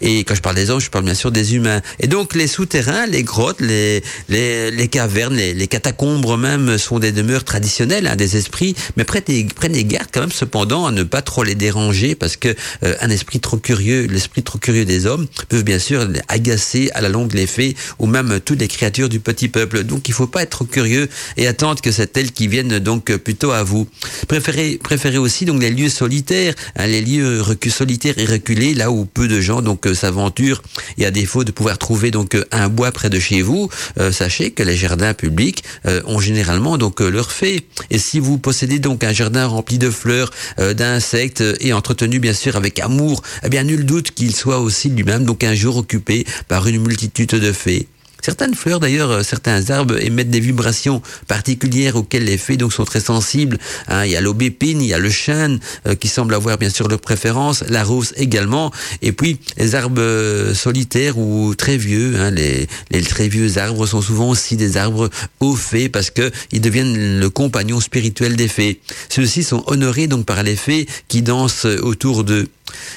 Et quand je parle des hommes, je parle bien sûr des humains. Et donc les souterrains, les grottes, les, les, les cavernes, les, les, catacombes même sont des demeures traditionnelles hein, des esprits, mais prenez, prenez garde quand même cependant à ne pas trop les déranger parce que euh, un esprit trop curieux, l'esprit trop curieux des hommes peuvent bien sûr agacer à la longue les fées ou même toutes les créatures du petit peuple. Donc il faut pas être trop curieux et attendre que c'est elles qui viennent donc plutôt à vous. Préférez, préférez aussi donc les lieux solitaires, hein, les lieux recul, solitaires et reculés, là où peu de gens donc euh, s'aventurent. Et à défaut de pouvoir trouver donc euh, un bois près de chez vous, euh, sachez que les jardins publics ont généralement donc leur fait. Et si vous possédez donc un jardin rempli de fleurs, d'insectes et entretenu bien sûr avec amour, eh bien nul doute qu'il soit aussi lui-même donc un jour occupé par une multitude de fées. Certaines fleurs, d'ailleurs, euh, certains arbres émettent des vibrations particulières auxquelles les fées donc sont très sensibles. Hein, il y a l'aubépine, il y a le chêne euh, qui semble avoir bien sûr leur préférence, la rose également, et puis les arbres euh, solitaires ou très vieux. Hein, les, les très vieux arbres sont souvent aussi des arbres aux fées parce que ils deviennent le compagnon spirituel des fées. Ceux-ci sont honorés donc par les fées qui dansent autour d'eux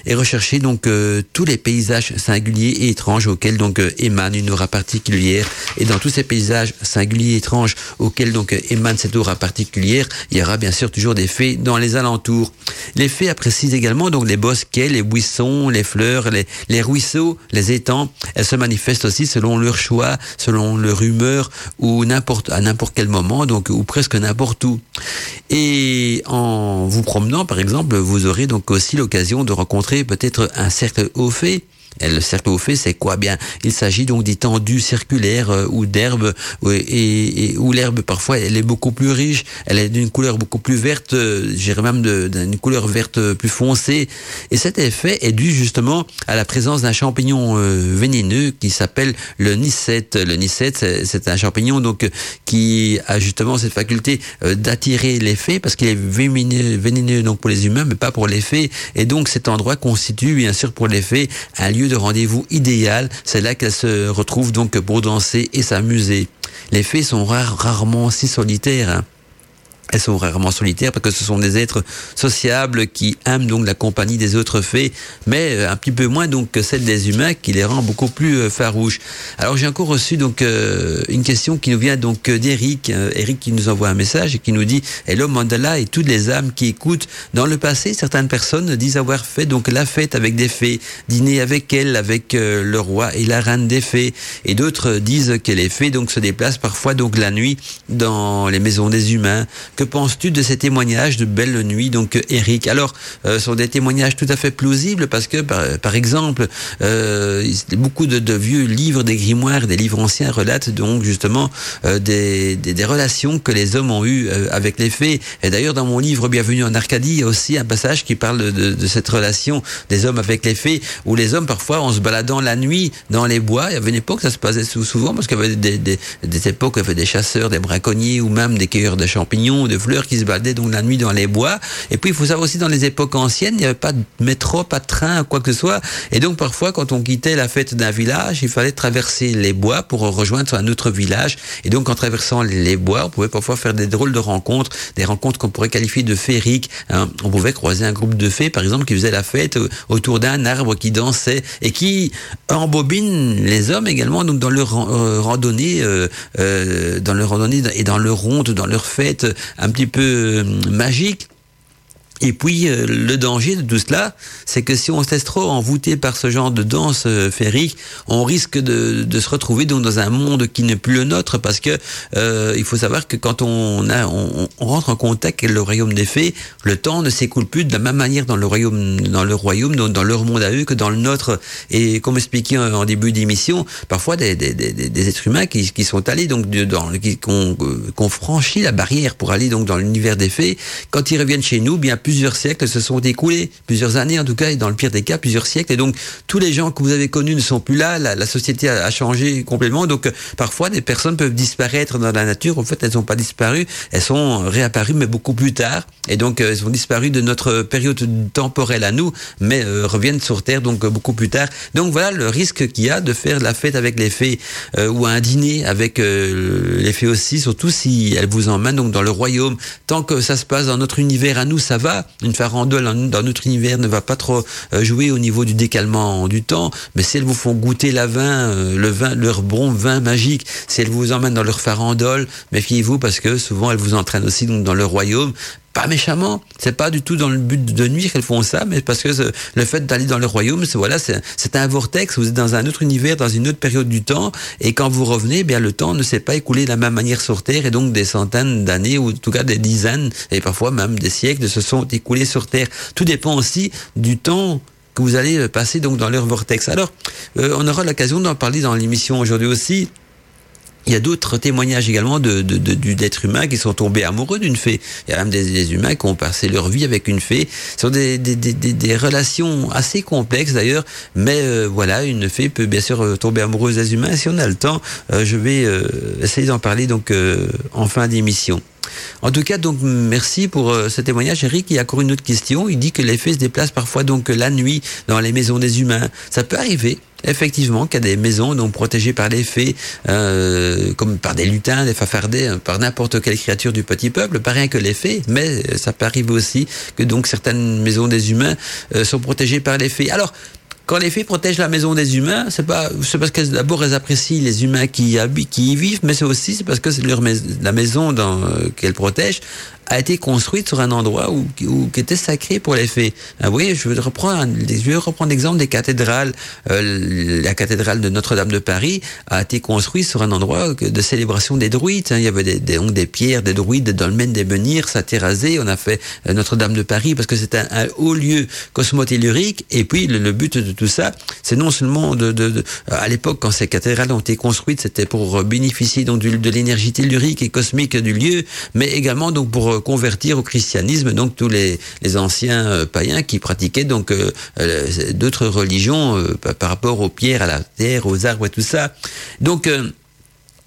et rechercher donc euh, tous les paysages singuliers et étranges auxquels donc euh, émane une aura particulière. Et dans tous ces paysages singuliers étranges auxquels donc émane cette aura particulière, il y aura bien sûr toujours des fées dans les alentours. Les fées apprécient également donc les bosquets, les buissons, les fleurs, les, ruisseaux, les étangs. Elles se manifestent aussi selon leur choix, selon leur humeur ou à n'importe quel moment donc ou presque n'importe où. Et en vous promenant par exemple, vous aurez donc aussi l'occasion de rencontrer peut-être un cercle au fait et le cercle au fait, c'est quoi? Bien, il s'agit donc d'étendues circulaires euh, ou d'herbes, et, où l'herbe parfois elle est beaucoup plus riche, elle est d'une couleur beaucoup plus verte, euh, j'irais même d'une couleur verte plus foncée. Et cet effet est dû justement à la présence d'un champignon euh, vénéneux qui s'appelle le nicette. Le nicette, c'est un champignon donc qui a justement cette faculté d'attirer les fées parce qu'il est vénéneux, vénéneux donc pour les humains, mais pas pour les fées. Et donc cet endroit constitue bien sûr pour les fées un lieu de rendez-vous idéal. C'est là qu'elles se retrouvent donc pour danser et s'amuser. Les fées sont rarement si solitaires. Elles sont rarement solitaires parce que ce sont des êtres sociables qui aiment donc la compagnie des autres fées, mais euh, un petit peu moins donc que celle des humains qui les rend beaucoup plus euh, farouches. Alors j'ai encore reçu donc euh, une question qui nous vient donc d'Eric, Eric qui nous envoie un message et qui nous dit Hello Mandala et toutes les âmes qui écoutent. Dans le passé, certaines personnes disent avoir fait donc la fête avec des fées, dîner avec elles, avec le roi et la reine des fées, et d'autres disent que les fées donc se déplacent parfois donc la nuit dans les maisons des humains que penses-tu de ces témoignages de Belle Nuit, donc Eric? Alors, euh, ce sont des témoignages tout à fait plausibles parce que, par, exemple, euh, beaucoup de, vieux livres, des grimoires, des livres anciens relatent donc justement euh, des, relations que les hommes ont eues euh, avec les fées. Et d'ailleurs, dans mon livre Bienvenue en Arcadie, il y a aussi un passage qui parle de, cette relation des hommes avec les fées, où les hommes, parfois, en se baladant la nuit dans les bois, il y avait une époque, ça se passait souvent parce qu'il y avait des époques où il y avait des chasseurs, des braconniers ou même des cueilleurs de champignons, de fleurs qui se baladaient donc la nuit dans les bois. Et puis, il faut savoir aussi, dans les époques anciennes, il n'y avait pas de métro, pas de train, quoi que ce soit. Et donc, parfois, quand on quittait la fête d'un village, il fallait traverser les bois pour rejoindre un autre village. Et donc, en traversant les bois, on pouvait parfois faire des drôles de rencontres, des rencontres qu'on pourrait qualifier de féeriques. Hein. On pouvait croiser un groupe de fées, par exemple, qui faisait la fête autour d'un arbre qui dansait et qui embobine les hommes également donc dans leur euh, randonnée, euh, euh, dans leur randonnée et dans leur ronde, dans leur fête un petit peu euh, magique. Et puis euh, le danger de tout cela, c'est que si on se laisse trop envoûter par ce genre de danse euh, féerique, on risque de, de, se retrouver donc dans un monde qui n'est plus le nôtre, parce que euh, il faut savoir que quand on, a, on, on, rentre en contact avec le royaume des fées, le temps ne s'écoule plus de la même manière dans le royaume, dans le royaume, dans, dans leur monde à eux que dans le nôtre. Et comme expliqué en, début d'émission, parfois des, des, des, des, êtres humains qui, qui sont allés donc dans, qui ont qu franchi la barrière pour aller donc dans l'univers des fées, quand ils reviennent chez nous, bien plusieurs siècles se sont écoulés, plusieurs années en tout cas, et dans le pire des cas, plusieurs siècles. Et donc, tous les gens que vous avez connus ne sont plus là, la, la société a, changé complètement. Donc, euh, parfois, des personnes peuvent disparaître dans la nature. En fait, elles n'ont pas disparu, elles sont réapparues, mais beaucoup plus tard. Et donc, euh, elles ont disparu de notre période temporelle à nous, mais euh, reviennent sur Terre donc beaucoup plus tard. Donc, voilà le risque qu'il y a de faire la fête avec les fées euh, ou un dîner avec les fées aussi, surtout si elles vous emmènent donc dans le royaume. Tant que ça se passe dans notre univers à nous, ça va une farandole dans notre univers ne va pas trop jouer au niveau du décalement du temps, mais si elles vous font goûter la vin, le vin, leur bon vin magique, si elles vous emmènent dans leur farandole, méfiez-vous parce que souvent elles vous entraînent aussi dans le royaume pas méchamment. C'est pas du tout dans le but de nuire qu'elles font ça, mais parce que le fait d'aller dans le royaume, c'est voilà, c'est un vortex. Vous êtes dans un autre univers, dans une autre période du temps, et quand vous revenez, bien le temps ne s'est pas écoulé de la même manière sur Terre, et donc des centaines d'années ou en tout cas des dizaines et parfois même des siècles se sont écoulés sur Terre. Tout dépend aussi du temps que vous allez passer donc dans leur vortex. Alors, euh, on aura l'occasion d'en parler dans l'émission aujourd'hui aussi. Il y a d'autres témoignages également de, de, de, d'êtres humains qui sont tombés amoureux d'une fée. Il y a même des, des, humains qui ont passé leur vie avec une fée. Ce sont des, des, des, relations assez complexes d'ailleurs, mais euh, voilà, une fée peut bien sûr tomber amoureuse des humains. Si on a le temps, euh, je vais euh, essayer d'en parler donc en fin d'émission. En tout cas, donc merci pour euh, ce témoignage. Eric, il y a encore une autre question. Il dit que les fées se déplacent parfois donc la nuit dans les maisons des humains. Ça peut arriver. Effectivement, qu'il y a des maisons donc protégées par les fées, euh, comme par des lutins, des fafardets, par n'importe quelle créature du petit peuple, pas rien que les fées, mais ça peut arriver aussi que donc certaines maisons des humains euh, sont protégées par les fées. Alors, quand les fées protègent la maison des humains, c'est pas c'est parce que d'abord elles apprécient les humains qui y qui y vivent, mais c'est aussi c'est parce que c'est leur la maison dans euh, qu'elles protègent a été construite sur un endroit où, où qui était sacré pour les fées. Ah oui, je vais reprendre je vais reprendre l'exemple des cathédrales. Euh, la cathédrale de Notre-Dame de Paris a été construite sur un endroit de célébration des druides. Hein. Il y avait des, donc des pierres, des druides, des dolmens, des menhirs, ça terrasé. On a fait euh, Notre-Dame de Paris parce que c'est un, haut lieu cosmotellurique. Et puis le, le but de tout ça, c'est non seulement de, de, de à l'époque quand ces cathédrales ont été construites, c'était pour bénéficier donc de l'énergie tellurique et cosmique du lieu, mais également donc pour convertir au christianisme donc tous les, les anciens euh, païens qui pratiquaient donc euh, d'autres religions euh, par rapport aux pierres, à la terre, aux arbres et tout ça. Donc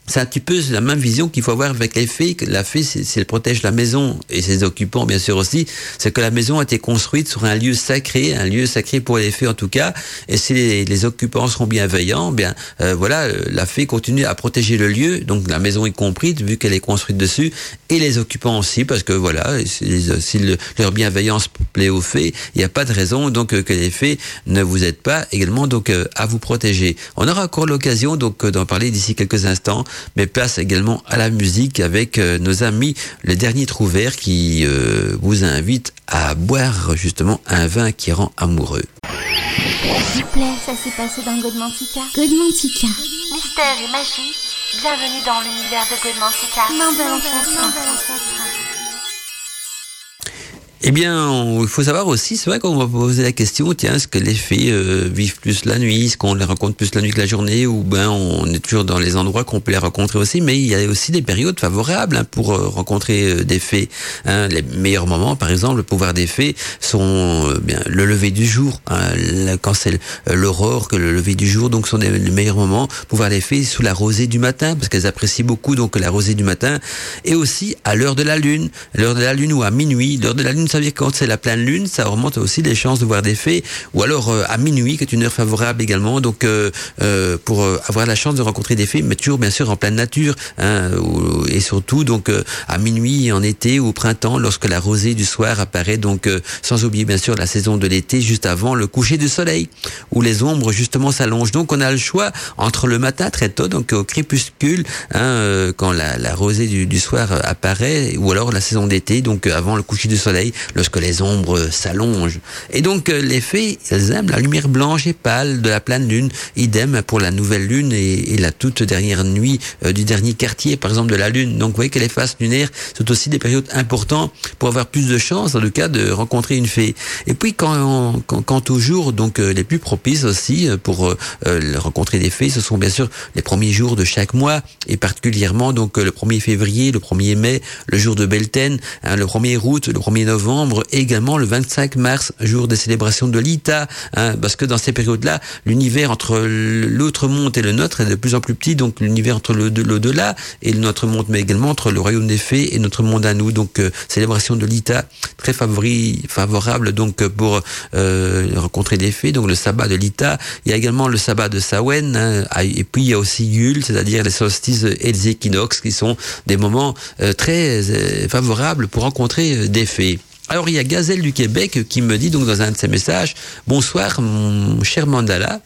c'est un petit peu la même vision qu'il faut avoir avec les fées. La fée, si elle protège la maison et ses occupants, bien sûr aussi, c'est que la maison a été construite sur un lieu sacré, un lieu sacré pour les fées en tout cas. Et si les, occupants seront bienveillants, bien euh, voilà, la fée continue à protéger le lieu, donc la maison y compris, vu qu'elle est construite dessus, et les occupants aussi, parce que voilà, si, si le, leur bienveillance plaît aux fées, il n'y a pas de raison donc que les fées ne vous aident pas également donc à vous protéger. On aura encore l'occasion donc d'en parler d'ici quelques instants mais place également à la musique avec euh, nos amis les derniers Trouvert qui euh, vous invitent à boire justement un vin qui rend amoureux. S'il vous plaît, ça s'est passé dans Godmantica. Godmantica. Mystère et magie, bienvenue dans l'univers de Godmantica. De l'ancêtre. Eh bien, il faut savoir aussi, c'est vrai qu'on va poser la question, tiens, est-ce que les fées euh, vivent plus la nuit, est-ce qu'on les rencontre plus la nuit que la journée, ou ben on est toujours dans les endroits qu'on peut les rencontrer aussi, mais il y a aussi des périodes favorables hein, pour euh, rencontrer euh, des fées. Hein. Les meilleurs moments, par exemple, pour voir des fées, sont bien le lever du jour, hein, quand c'est l'aurore, que le lever du jour, donc sont les meilleurs moments pour voir les fées sous la rosée du matin, parce qu'elles apprécient beaucoup donc la rosée du matin, et aussi à l'heure de la lune, l'heure de la lune ou à minuit, l'heure de la lune ça veut dire quand c'est la pleine lune, ça remonte aussi les chances de voir des fées, ou alors euh, à minuit, qui est une heure favorable également, donc euh, euh, pour avoir la chance de rencontrer des fées, mais toujours bien sûr en pleine nature, hein, et surtout donc à minuit en été ou au printemps, lorsque la rosée du soir apparaît, donc sans oublier bien sûr la saison de l'été, juste avant le coucher du soleil, où les ombres justement s'allongent. Donc on a le choix entre le matin très tôt, donc au crépuscule, hein, quand la, la rosée du, du soir apparaît, ou alors la saison d'été, donc avant le coucher du soleil, lorsque les ombres s'allongent. Et donc euh, les fées, elles aiment la lumière blanche et pâle de la pleine lune. Idem pour la nouvelle lune et, la toute dernière nuit euh, du dernier quartier, par exemple de la lune. Donc vous voyez que les phases lunaires sont aussi des périodes importantes pour avoir plus de chances, dans le cas, de rencontrer une fée. Et puis quand, quand, quand au jour, donc euh, les plus propices aussi pour rencontrer des fées, ce sont bien sûr les premiers jours de chaque mois et particulièrement donc le 1er février, le 1er mai, le jour de Belten, hein, le 1er août, le 1er novembre novembre, également le 25 mars, jour des célébrations de l'ITA, hein, parce que dans ces périodes-là, l'univers entre l'autre monde et le nôtre est de plus en plus petit, donc l'univers entre l'au-delà et notre monde, mais également entre le royaume des fées et notre monde à nous. Donc euh, célébration de l'ITA, très favori, favorable donc pour euh, rencontrer des fées, donc le sabbat de l'ITA. Il y a également le sabbat de Sawen, hein, et puis il y a aussi Yule, c'est-à-dire les solstices et les équinoxes, qui sont des moments euh, très favorables pour rencontrer des fées. Alors il y a Gazelle du Québec qui me dit donc dans un de ses messages Bonsoir mon cher Mandala.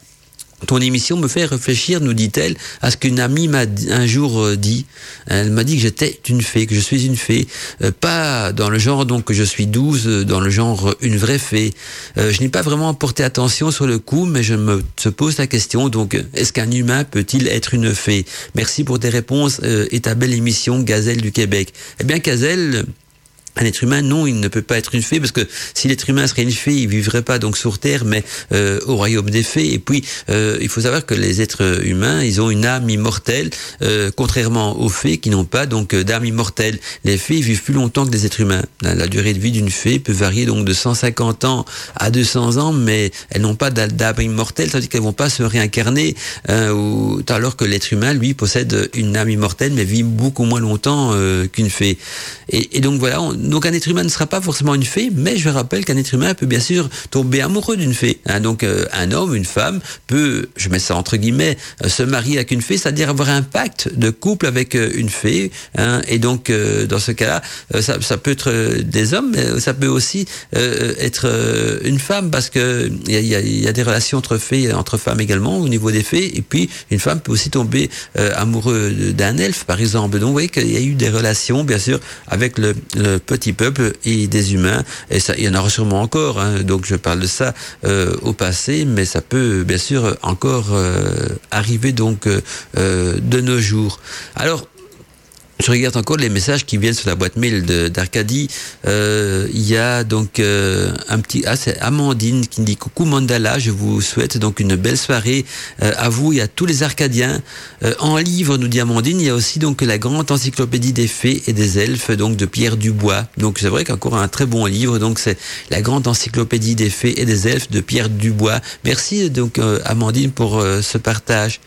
Ton émission me fait réfléchir, nous dit-elle, à ce qu'une amie m'a un jour euh, dit. Elle m'a dit que j'étais une fée, que je suis une fée, euh, pas dans le genre donc que je suis douze, euh, dans le genre une vraie fée. je n'ai pas vraiment porté attention sur le coup, mais je me se pose la question donc est-ce qu'un humain peut-il être une fée? Merci pour tes réponses et ta belle émission Gazelle du Québec. Eh bien Gazelle, un être humain, non, il ne peut pas être une fée, parce que si l'être humain serait une fée, il vivrait pas donc sur Terre, mais euh, au royaume des fées. Et puis, euh, il faut savoir que les êtres humains, ils ont une âme immortelle, euh, contrairement aux fées qui n'ont pas donc d'âme immortelle. Les fées vivent plus longtemps que les êtres humains. La, durée de vie d'une fée peut varier donc de 150 ans à 200 ans, mais elles n'ont pas d'âme immortelle, c'est-à-dire qu'elles vont pas se réincarner, ou, alors que l'être humain, lui, possède une âme immortelle, mais vit beaucoup moins longtemps qu'une fée. Et, et donc voilà. On, donc un être humain ne sera pas forcément une fée, mais je rappelle qu'un être humain peut bien sûr tomber amoureux d'une fée. Hein. donc euh, un homme, une femme peut, je mets ça entre guillemets, euh, se marier avec une fée, c'est-à-dire avoir un pacte de couple avec euh, une fée. Hein. et donc dans ce cas-là, ça, ça, peut être des hommes, mais ça peut aussi être une femme parce que il y a, des relations entre fées, et entre femmes également au niveau des fées. Et puis une femme peut aussi tomber amoureux d'un elfe, par exemple. Donc vous voyez qu'il y a eu des relations, bien sûr, avec le, le petit peuple et des humains. Et ça, il y en aura sûrement encore. Hein. donc je parle de ça euh, au passé, mais ça peut bien sûr encore euh, arriver donc euh, de nos jours. Alors je regarde encore les messages qui viennent sur la boîte mail d'Arcadie. Euh, il y a donc euh, un petit, ah c'est Amandine qui me dit coucou Mandala, je vous souhaite donc une belle soirée euh, à vous et à tous les Arcadiens. en livre, nous dit Amandine, il y a aussi donc la grande encyclopédie des fées et des elfes donc de Pierre Dubois. Donc c'est vrai qu'encore un très bon livre. Donc c'est la grande encyclopédie des fées et des elfes de Pierre Dubois. Merci donc Amandine pour ce partage.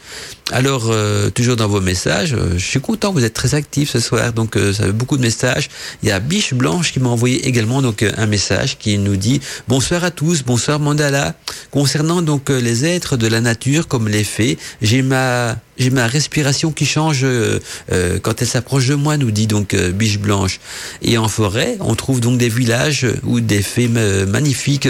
Alors, euh, toujours dans vos messages, euh, je suis content, vous êtes très actifs ce soir, donc euh, ça fait beaucoup de messages. Il y a Biche Blanche qui m'a envoyé également donc un message qui nous dit bonsoir à tous, bonsoir Mandala. Concernant donc les êtres de la nature comme les fées, j'ai ma j'ai ma respiration qui change euh, euh, quand elle s'approche de moi, nous dit donc euh, Biche Blanche. Et en forêt, on trouve donc des villages où des fées magnifiques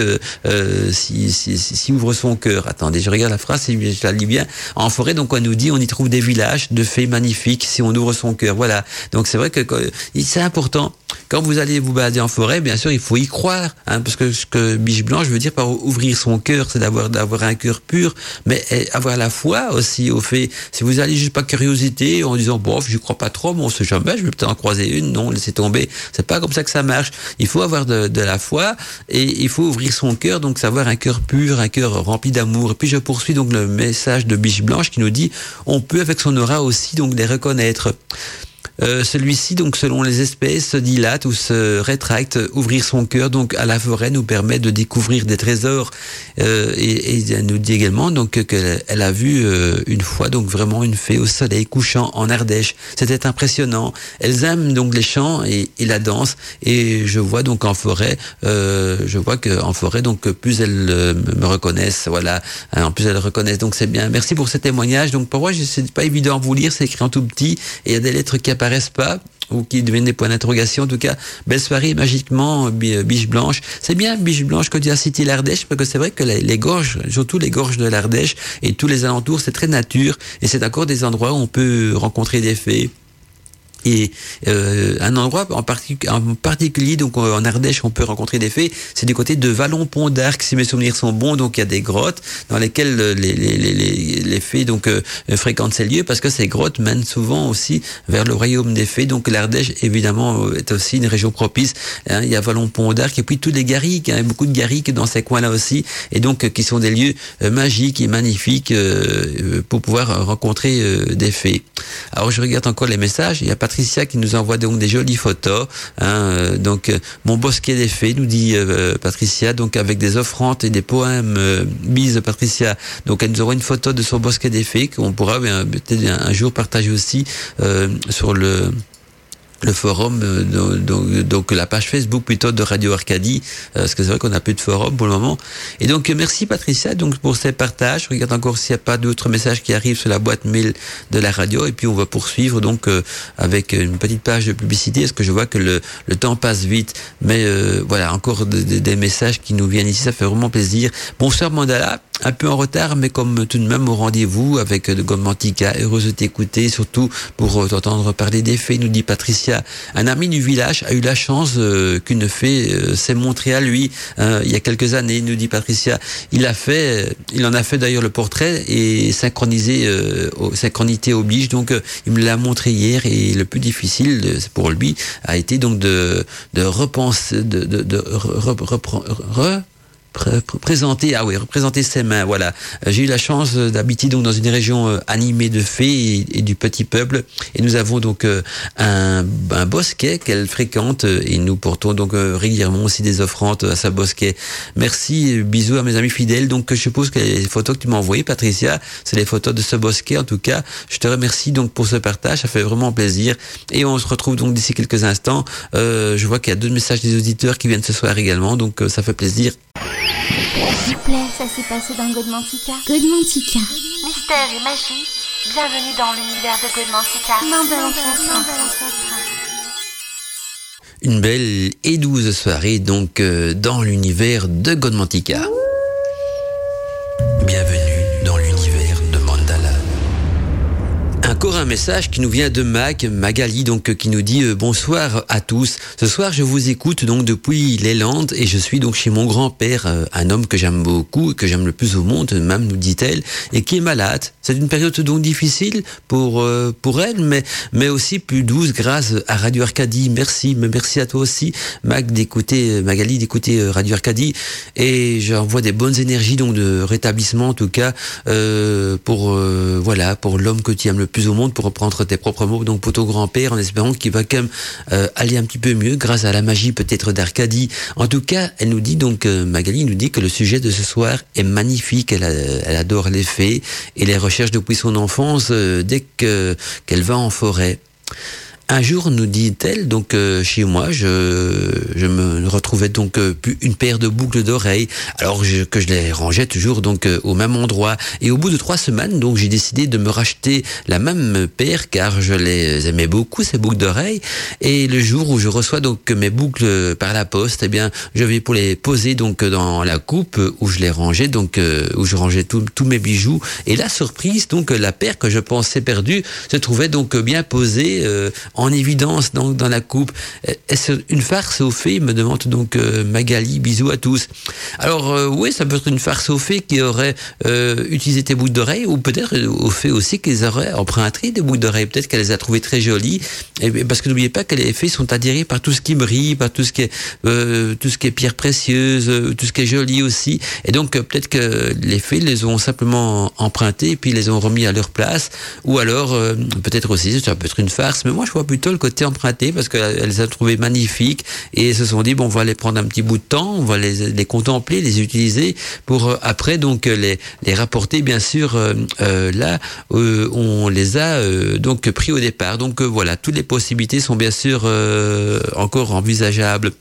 si, si, si, ouvre son cœur. Attendez, je regarde la phrase, je la lis bien. En forêt, donc on nous dit, on y trouve des villages de fées magnifiques si on ouvre son cœur. Voilà. Donc c'est vrai que c'est important quand vous allez vous balader en forêt, bien sûr, il faut y croire, hein, parce que ce que biche blanche veut dire par ouvrir son cœur, c'est d'avoir d'avoir un cœur pur, mais avoir la foi aussi au fait. Si vous allez juste par curiosité en disant bon, je crois pas trop, mais on sait jamais, je vais peut-être en croiser une, non, laissez tomber. C'est pas comme ça que ça marche. Il faut avoir de, de la foi et il faut ouvrir son cœur, donc savoir un cœur pur, un cœur rempli d'amour. Et puis je poursuis donc le message de Biche Blanche qui nous dit on peut avec son aura aussi donc les reconnaître. Euh, celui-ci, donc selon les espèces, se dilate ou se rétracte. Ouvrir son cœur donc à la forêt nous permet de découvrir des trésors. Euh, et, et, elle nous dit également donc qu'elle elle a vu euh, une fois donc vraiment une fée au soleil couchant en Ardèche. C'était impressionnant. Elles aiment donc les chants et, et, la danse. Et je vois donc en forêt, euh, je vois que en forêt donc plus elles me reconnaissent. Voilà. En plus elles reconnaissent. Donc c'est bien. Merci pour ce témoignage. Donc pour moi c'est pas évident à vous lire. C'est écrit en tout petit et il y a des lettres qui apparaissent pas ou qui deviennent des points d'interrogation. En tout cas, belle soirée, magiquement, biche blanche. C'est bien biche blanche que tu as cité l'Ardèche, parce que c'est vrai que les, les, gorges, surtout les gorges de l'Ardèche et tous les alentours, c'est très nature, et c'est encore des endroits où on peut rencontrer des fées, et euh, un endroit en, partic en, particulier, donc en Ardèche, on peut rencontrer des fées, c'est du côté de Vallon-Pont d'Arc, si mes souvenirs sont bons. Donc il y a des grottes dans lesquelles les, les, les, les fées donc euh, fréquentent ces lieux parce que ces grottes mènent souvent aussi vers le royaume des fées. Donc l'Ardèche, évidemment, est aussi une région propice. Hein, il y a Vallon-Pont d'Arc et puis tous les garriques, hein, beaucoup de garriques dans ces coins-là aussi, et donc qui sont des lieux euh, magiques et magnifiques euh, pour pouvoir rencontrer euh, des fées. Alors je regarde encore les messages. Patricia qui nous envoie donc des jolies photos. Hein, donc euh, mon bosquet des fées, nous dit euh, Patricia, donc avec des offrandes et des poèmes. Euh, bise Patricia. Donc elle nous envoie une photo de son bosquet des fées qu'on pourra peut-être un, un, jour partager aussi sur le le forum, donc, donc, la page Facebook plutôt de Radio Arcadie, parce que c'est vrai qu'on n'a plus de forum pour le moment. Et donc merci Patricia donc pour ces partages. Regarde encore s'il n'y a pas d'autres messages qui arrivent sur la boîte mail de la radio, et puis on va poursuivre donc euh, avec une petite page de publicité, parce que je vois que le, le temps passe vite. Mais euh, voilà, encore des, des messages qui nous viennent ici, ça fait vraiment plaisir. Bonsoir Mandala, un peu en retard, mais comme tout de même au rendez-vous avec de Gomantica, heureuse de t'écouter, surtout pour t'entendre parler des faits, nous dit Patricia. Un ami du village a eu la chance euh, qu'une fée euh, s'est montrée à lui euh, il y a quelques années, nous dit Patricia. Il a fait, il en a fait d'ailleurs le portrait et synchronisé, synchronité oblige, donc il me l'a montré hier et le plus difficile pour lui a été donc de, repenser, de, présenter ah oui représenter ses mains voilà. J'ai eu la chance d'habiter donc dans une région animée de fées et, et, du petit peuple. Et nous avons donc un, un bosquet qu'elle fréquente et nous portons donc régulièrement aussi des offrandes à sa bosquet. Merci bisous à mes amis fidèles. Donc je suppose que les photos que tu m'as envoyées Patricia c'est les photos de ce bosquet en tout cas. Je te remercie donc pour ce partage ça fait vraiment plaisir. Et on se retrouve donc d'ici quelques instants. Euh, je vois qu'il y a deux messages des auditeurs qui viennent ce soir également donc ça fait plaisir s'il vous plaît, ça s'est passé dans Godmantica. Godmantica. Mystère et magie, bienvenue dans l'univers de Godmantica. Main de l'ancêtre. Une belle et douce soirée donc euh, dans l'univers de Godmantica. Bienvenue Encore un message qui nous vient de Mac, Magali, donc qui nous dit euh, bonsoir à tous. Ce soir, je vous écoute donc depuis les Landes et je suis donc chez mon grand-père, euh, un homme que j'aime beaucoup, que j'aime le plus au monde, même nous dit-elle, et qui est malade. C'est une période donc difficile pour euh, pour elle, mais mais aussi plus douce grâce à Radio Arcadie. Merci, mais merci à toi aussi, Mac, d'écouter Magali, d'écouter Radio Arcadie, et j'envoie des bonnes énergies donc de rétablissement en tout cas euh, pour euh, voilà pour l'homme que tu aimes le plus monde pour reprendre tes propres mots. Donc pour ton grand-père en espérant qu'il va quand même euh, aller un petit peu mieux grâce à la magie peut-être d'Arcadie. En tout cas elle nous dit donc euh, Magali nous dit que le sujet de ce soir est magnifique. Elle, adore les fées et les recherches depuis son enfance euh, dès que qu'elle va en forêt un jour, nous dit-elle, donc euh, chez moi, je, je me retrouvais donc euh, une paire de boucles d'oreilles, alors que je les rangeais toujours donc euh, au même endroit. Et au bout de trois semaines, donc j'ai décidé de me racheter la même paire car je les aimais beaucoup ces boucles d'oreilles. Et le jour où je reçois donc mes boucles par la poste, eh bien, je vais pour les poser donc dans la coupe où je les rangeais, donc où je rangeais tous mes bijoux. Et la surprise, donc la paire que je pensais perdue se trouvait donc bien posée. En évidence dans, dans la coupe. Est-ce une farce au fait me demande donc euh, Magali. Bisous à tous. Alors euh, oui, ça peut être une farce au fait qui aurait euh, utilisé tes boucles d'oreilles ou peut-être au fait aussi qu'ils auraient emprunté des boucles d'oreilles. Peut-être qu'elle les a trouvées très jolies. Et, parce que n'oubliez pas que les fées sont attirées par tout ce qui brille, par tout ce qui est tout ce qui est pierre précieuse, tout ce qui est joli aussi. Et donc peut-être que les fées les ont simplement empruntées et puis les ont remis à leur place. Ou alors peut-être aussi ça peut être une farce. Mais moi je vois plutôt le côté emprunté parce qu'elle les a trouvées magnifiques et se sont dit bon on va les prendre un petit bout de temps, on va les, contempler, les utiliser pour euh, après donc les, les rapporter bien sûr euh, euh là on les a donc pris au départ. Donc voilà, toutes les possibilités sont bien sûr encore envisageables.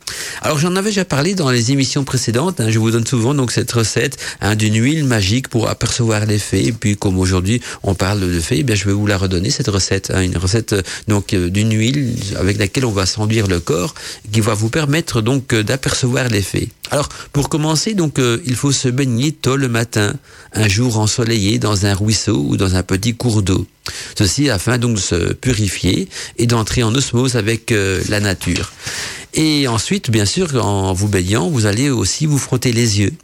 Alors j'en avais déjà parlé dans les émissions précédentes. Hein, je vous donne souvent donc cette recette hein, d'une huile magique pour apercevoir les fées. Et puis comme aujourd'hui on parle de fées, eh bien je vais vous la redonner cette recette. Hein, une recette donc d'une huile avec laquelle on va s'enduire le corps, qui va vous permettre donc euh, d'apercevoir les faits. Alors pour commencer donc euh, il faut se baigner tôt le matin, un jour ensoleillé dans un ruisseau ou dans un petit cours d'eau. Ceci afin donc de se purifier et d'entrer en osmose avec euh, la nature. Et ensuite bien sûr en vous baignant vous allez aussi vous frotter les yeux.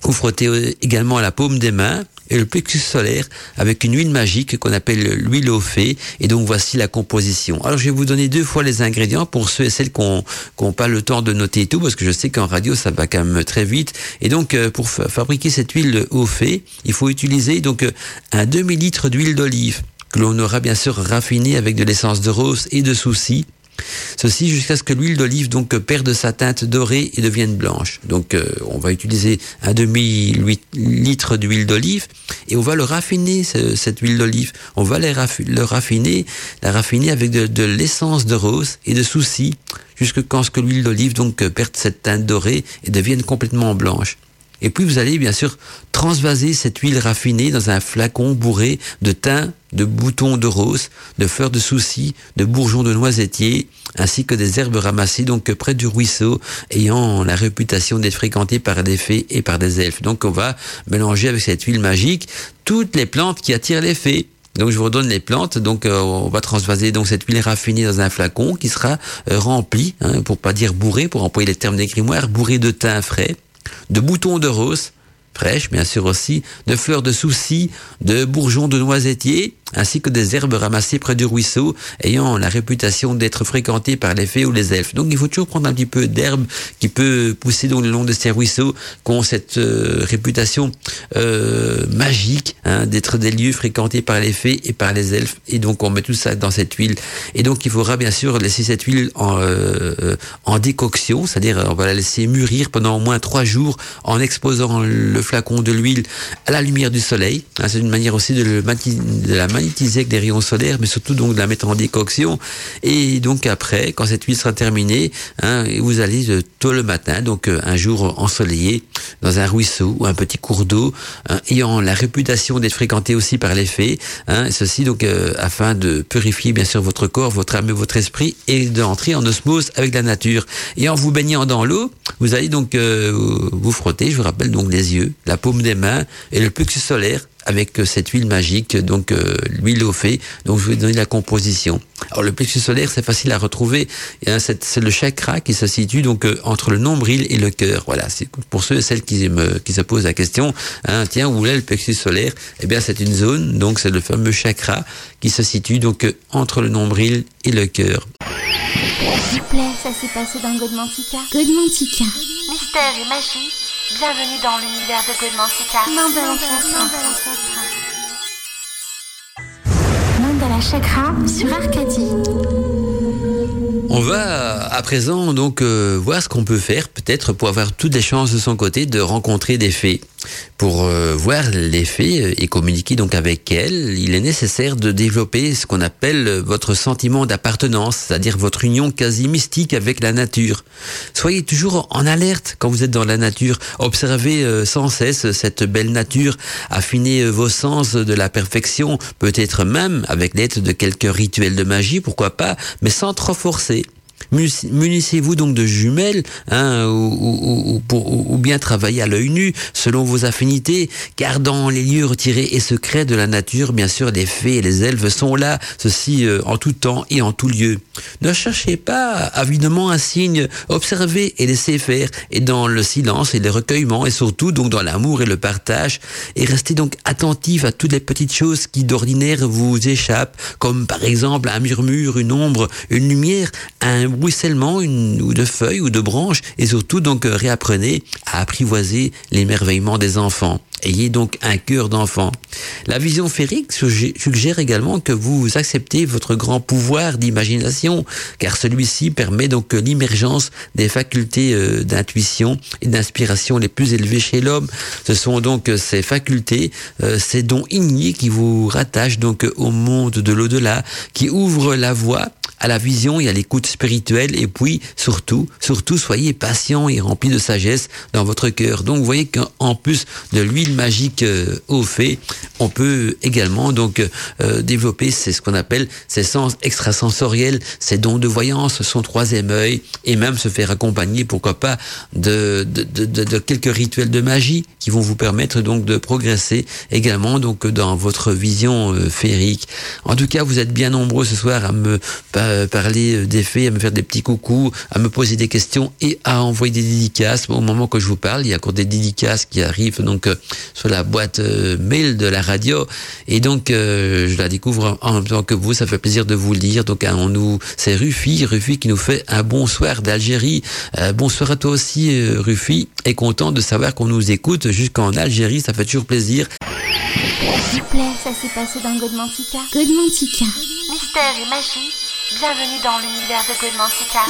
Vous frottez également la paume des mains et le plexus solaire avec une huile magique qu'on appelle l'huile au fait. Et donc voici la composition. Alors je vais vous donner deux fois les ingrédients pour ceux et celles qui n'ont pas le temps de noter tout, parce que je sais qu'en radio ça va quand même très vite. Et donc euh, pour fabriquer cette huile au fait, il faut utiliser donc euh, un demi-litre d'huile d'olive que l'on aura bien sûr raffinée avec de l'essence de rose et de souci Ceci jusqu'à ce que l'huile d'olive donc perde sa teinte dorée et devienne blanche. Donc euh, on va utiliser un demi litre d'huile d'olive et on va le raffiner cette huile d'olive. On va le raffiner, la raffiner avec de, l'essence de rose et de souci jusqu'à ce que l'huile d'olive donc perde cette teinte dorée et devienne complètement blanche. Et puis vous allez bien sûr transvaser cette huile raffinée dans un flacon bourré de thym, de boutons de rose, de fleurs de souci, de bourgeons de noisetier, ainsi que des herbes ramassées donc près du ruisseau, ayant la réputation d'être fréquentées par des fées et par des elfes. Donc on va mélanger avec cette huile magique toutes les plantes qui attirent les fées. Donc je vous redonne les plantes. Donc euh, on va transvaser donc cette huile raffinée dans un flacon qui sera euh, rempli, hein, pour pas dire bourré, pour employer les termes des grimoires, bourré de thym frais de boutons de rose, fraîches bien sûr aussi, de fleurs de souci, de bourgeons de noisetier, ainsi que des herbes ramassées près du ruisseau, ayant la réputation d'être fréquentées par les fées ou les elfes. Donc il faut toujours prendre un petit peu d'herbe qui peut pousser dans le long de ces ruisseaux, qui ont cette euh, réputation euh, magique hein, d'être des lieux fréquentés par les fées et par les elfes. Et donc on met tout ça dans cette huile. Et donc il faudra bien sûr laisser cette huile en, euh, décoction, c'est-à-dire on va la laisser mûrir pendant au moins trois jours en exposant le flacon de l'huile à la lumière du soleil. Hein, C'est une manière aussi de, de la avec des rayons solaires, mais surtout donc de la mettre en décoction. Et donc après, quand cette huile sera terminée, hein, vous allez euh, tôt le matin, donc euh, un jour ensoleillé, dans un ruisseau ou un petit cours d'eau, hein, ayant la réputation d'être fréquenté aussi par les fées. Hein, ceci donc euh, afin de purifier bien sûr votre corps, votre âme votre esprit, et d'entrer en osmose avec la nature. Et en vous baignant dans l'eau, vous allez donc vous frotter, je vous rappelle donc les yeux, la paume des mains et le plexus solaire avec euh, cette huile magique, donc euh, l'huile au fait. Donc je vais donner la composition. Alors le plexus solaire, c'est facile à retrouver. C'est le chakra qui se situe donc euh, entre le nombril et le cœur. Voilà, c'est pour ceux et celles qui, me, qui se posent la question. Hein, tiens, où est le plexus solaire? Eh bien, c'est une zone. Donc c'est le fameux chakra qui se situe donc entre le nombril et le cœur. S'il vous plaît, ça s'est passé dans Godmantica. Godmantica. Mystère et magie Bienvenue dans l'univers de Godmantica. Mandala Chakra sur Arcadie. On va à présent donc euh, voir ce qu'on peut faire peut-être pour avoir toutes les chances de son côté de rencontrer des fées. Pour euh, voir les fées euh, et communiquer donc avec elles, il est nécessaire de développer ce qu'on appelle votre sentiment d'appartenance, c'est-à-dire votre union quasi mystique avec la nature. Soyez toujours en alerte quand vous êtes dans la nature. Observez sans cesse cette belle nature, affinez vos sens de la perfection, peut-être même avec l'aide de quelques rituels de magie, pourquoi pas, mais sans trop forcer. Munissez-vous donc de jumelles, hein, ou, bien travaillez à l'œil nu, selon vos affinités, car dans les lieux retirés et secrets de la nature, bien sûr, les fées et les elfes sont là, ceci euh, en tout temps et en tout lieu. Ne cherchez pas avidement un signe, observez et laissez faire, et dans le silence et le recueillement, et surtout donc dans l'amour et le partage, et restez donc attentif à toutes les petites choses qui d'ordinaire vous échappent, comme par exemple un murmure, une ombre, une lumière, un ruissellement une, ou de feuilles ou de branches, et surtout donc réapprenez à apprivoiser l'émerveillement des enfants. Ayez donc un cœur d'enfant. La vision féerique suggère également que vous acceptez votre grand pouvoir d'imagination, car celui-ci permet donc l'immergence des facultés euh, d'intuition et d'inspiration les plus élevées chez l'homme. Ce sont donc ces facultés, euh, ces dons innés qui vous rattachent donc au monde de l'au-delà, qui ouvrent la voie à la vision et à l'écoute spirituelle. Et puis, surtout, surtout, soyez patient et rempli de sagesse dans votre cœur. Donc, vous voyez qu'en plus de l'huile magique euh, au fait, on peut également donc euh, développer c'est ce qu'on appelle ses sens extrasensoriels, ses dons de voyance, son troisième œil, et même se faire accompagner, pourquoi pas, de, de, de, de quelques rituels de magie qui vont vous permettre donc de progresser également donc dans votre vision euh, féerique. En tout cas, vous êtes bien nombreux ce soir à me euh, parler euh, des faits, à me faire des petits coucous, à me poser des questions et à envoyer des dédicaces. Au moment que je vous parle, il y a encore des dédicaces qui arrivent donc euh, sur la boîte mail de la radio et donc je la découvre en même temps que vous. Ça fait plaisir de vous lire. Donc on nous, c'est Rufi, Rufi qui nous fait un bonsoir d'Algérie. bonsoir à toi aussi, Rufi. Et content de savoir qu'on nous écoute jusqu'en Algérie. Ça fait toujours plaisir. S'il vous plaît, ça s'est passé dans Godmantica. Godmantica. Mystère et magie Bienvenue dans l'univers de Godmantica.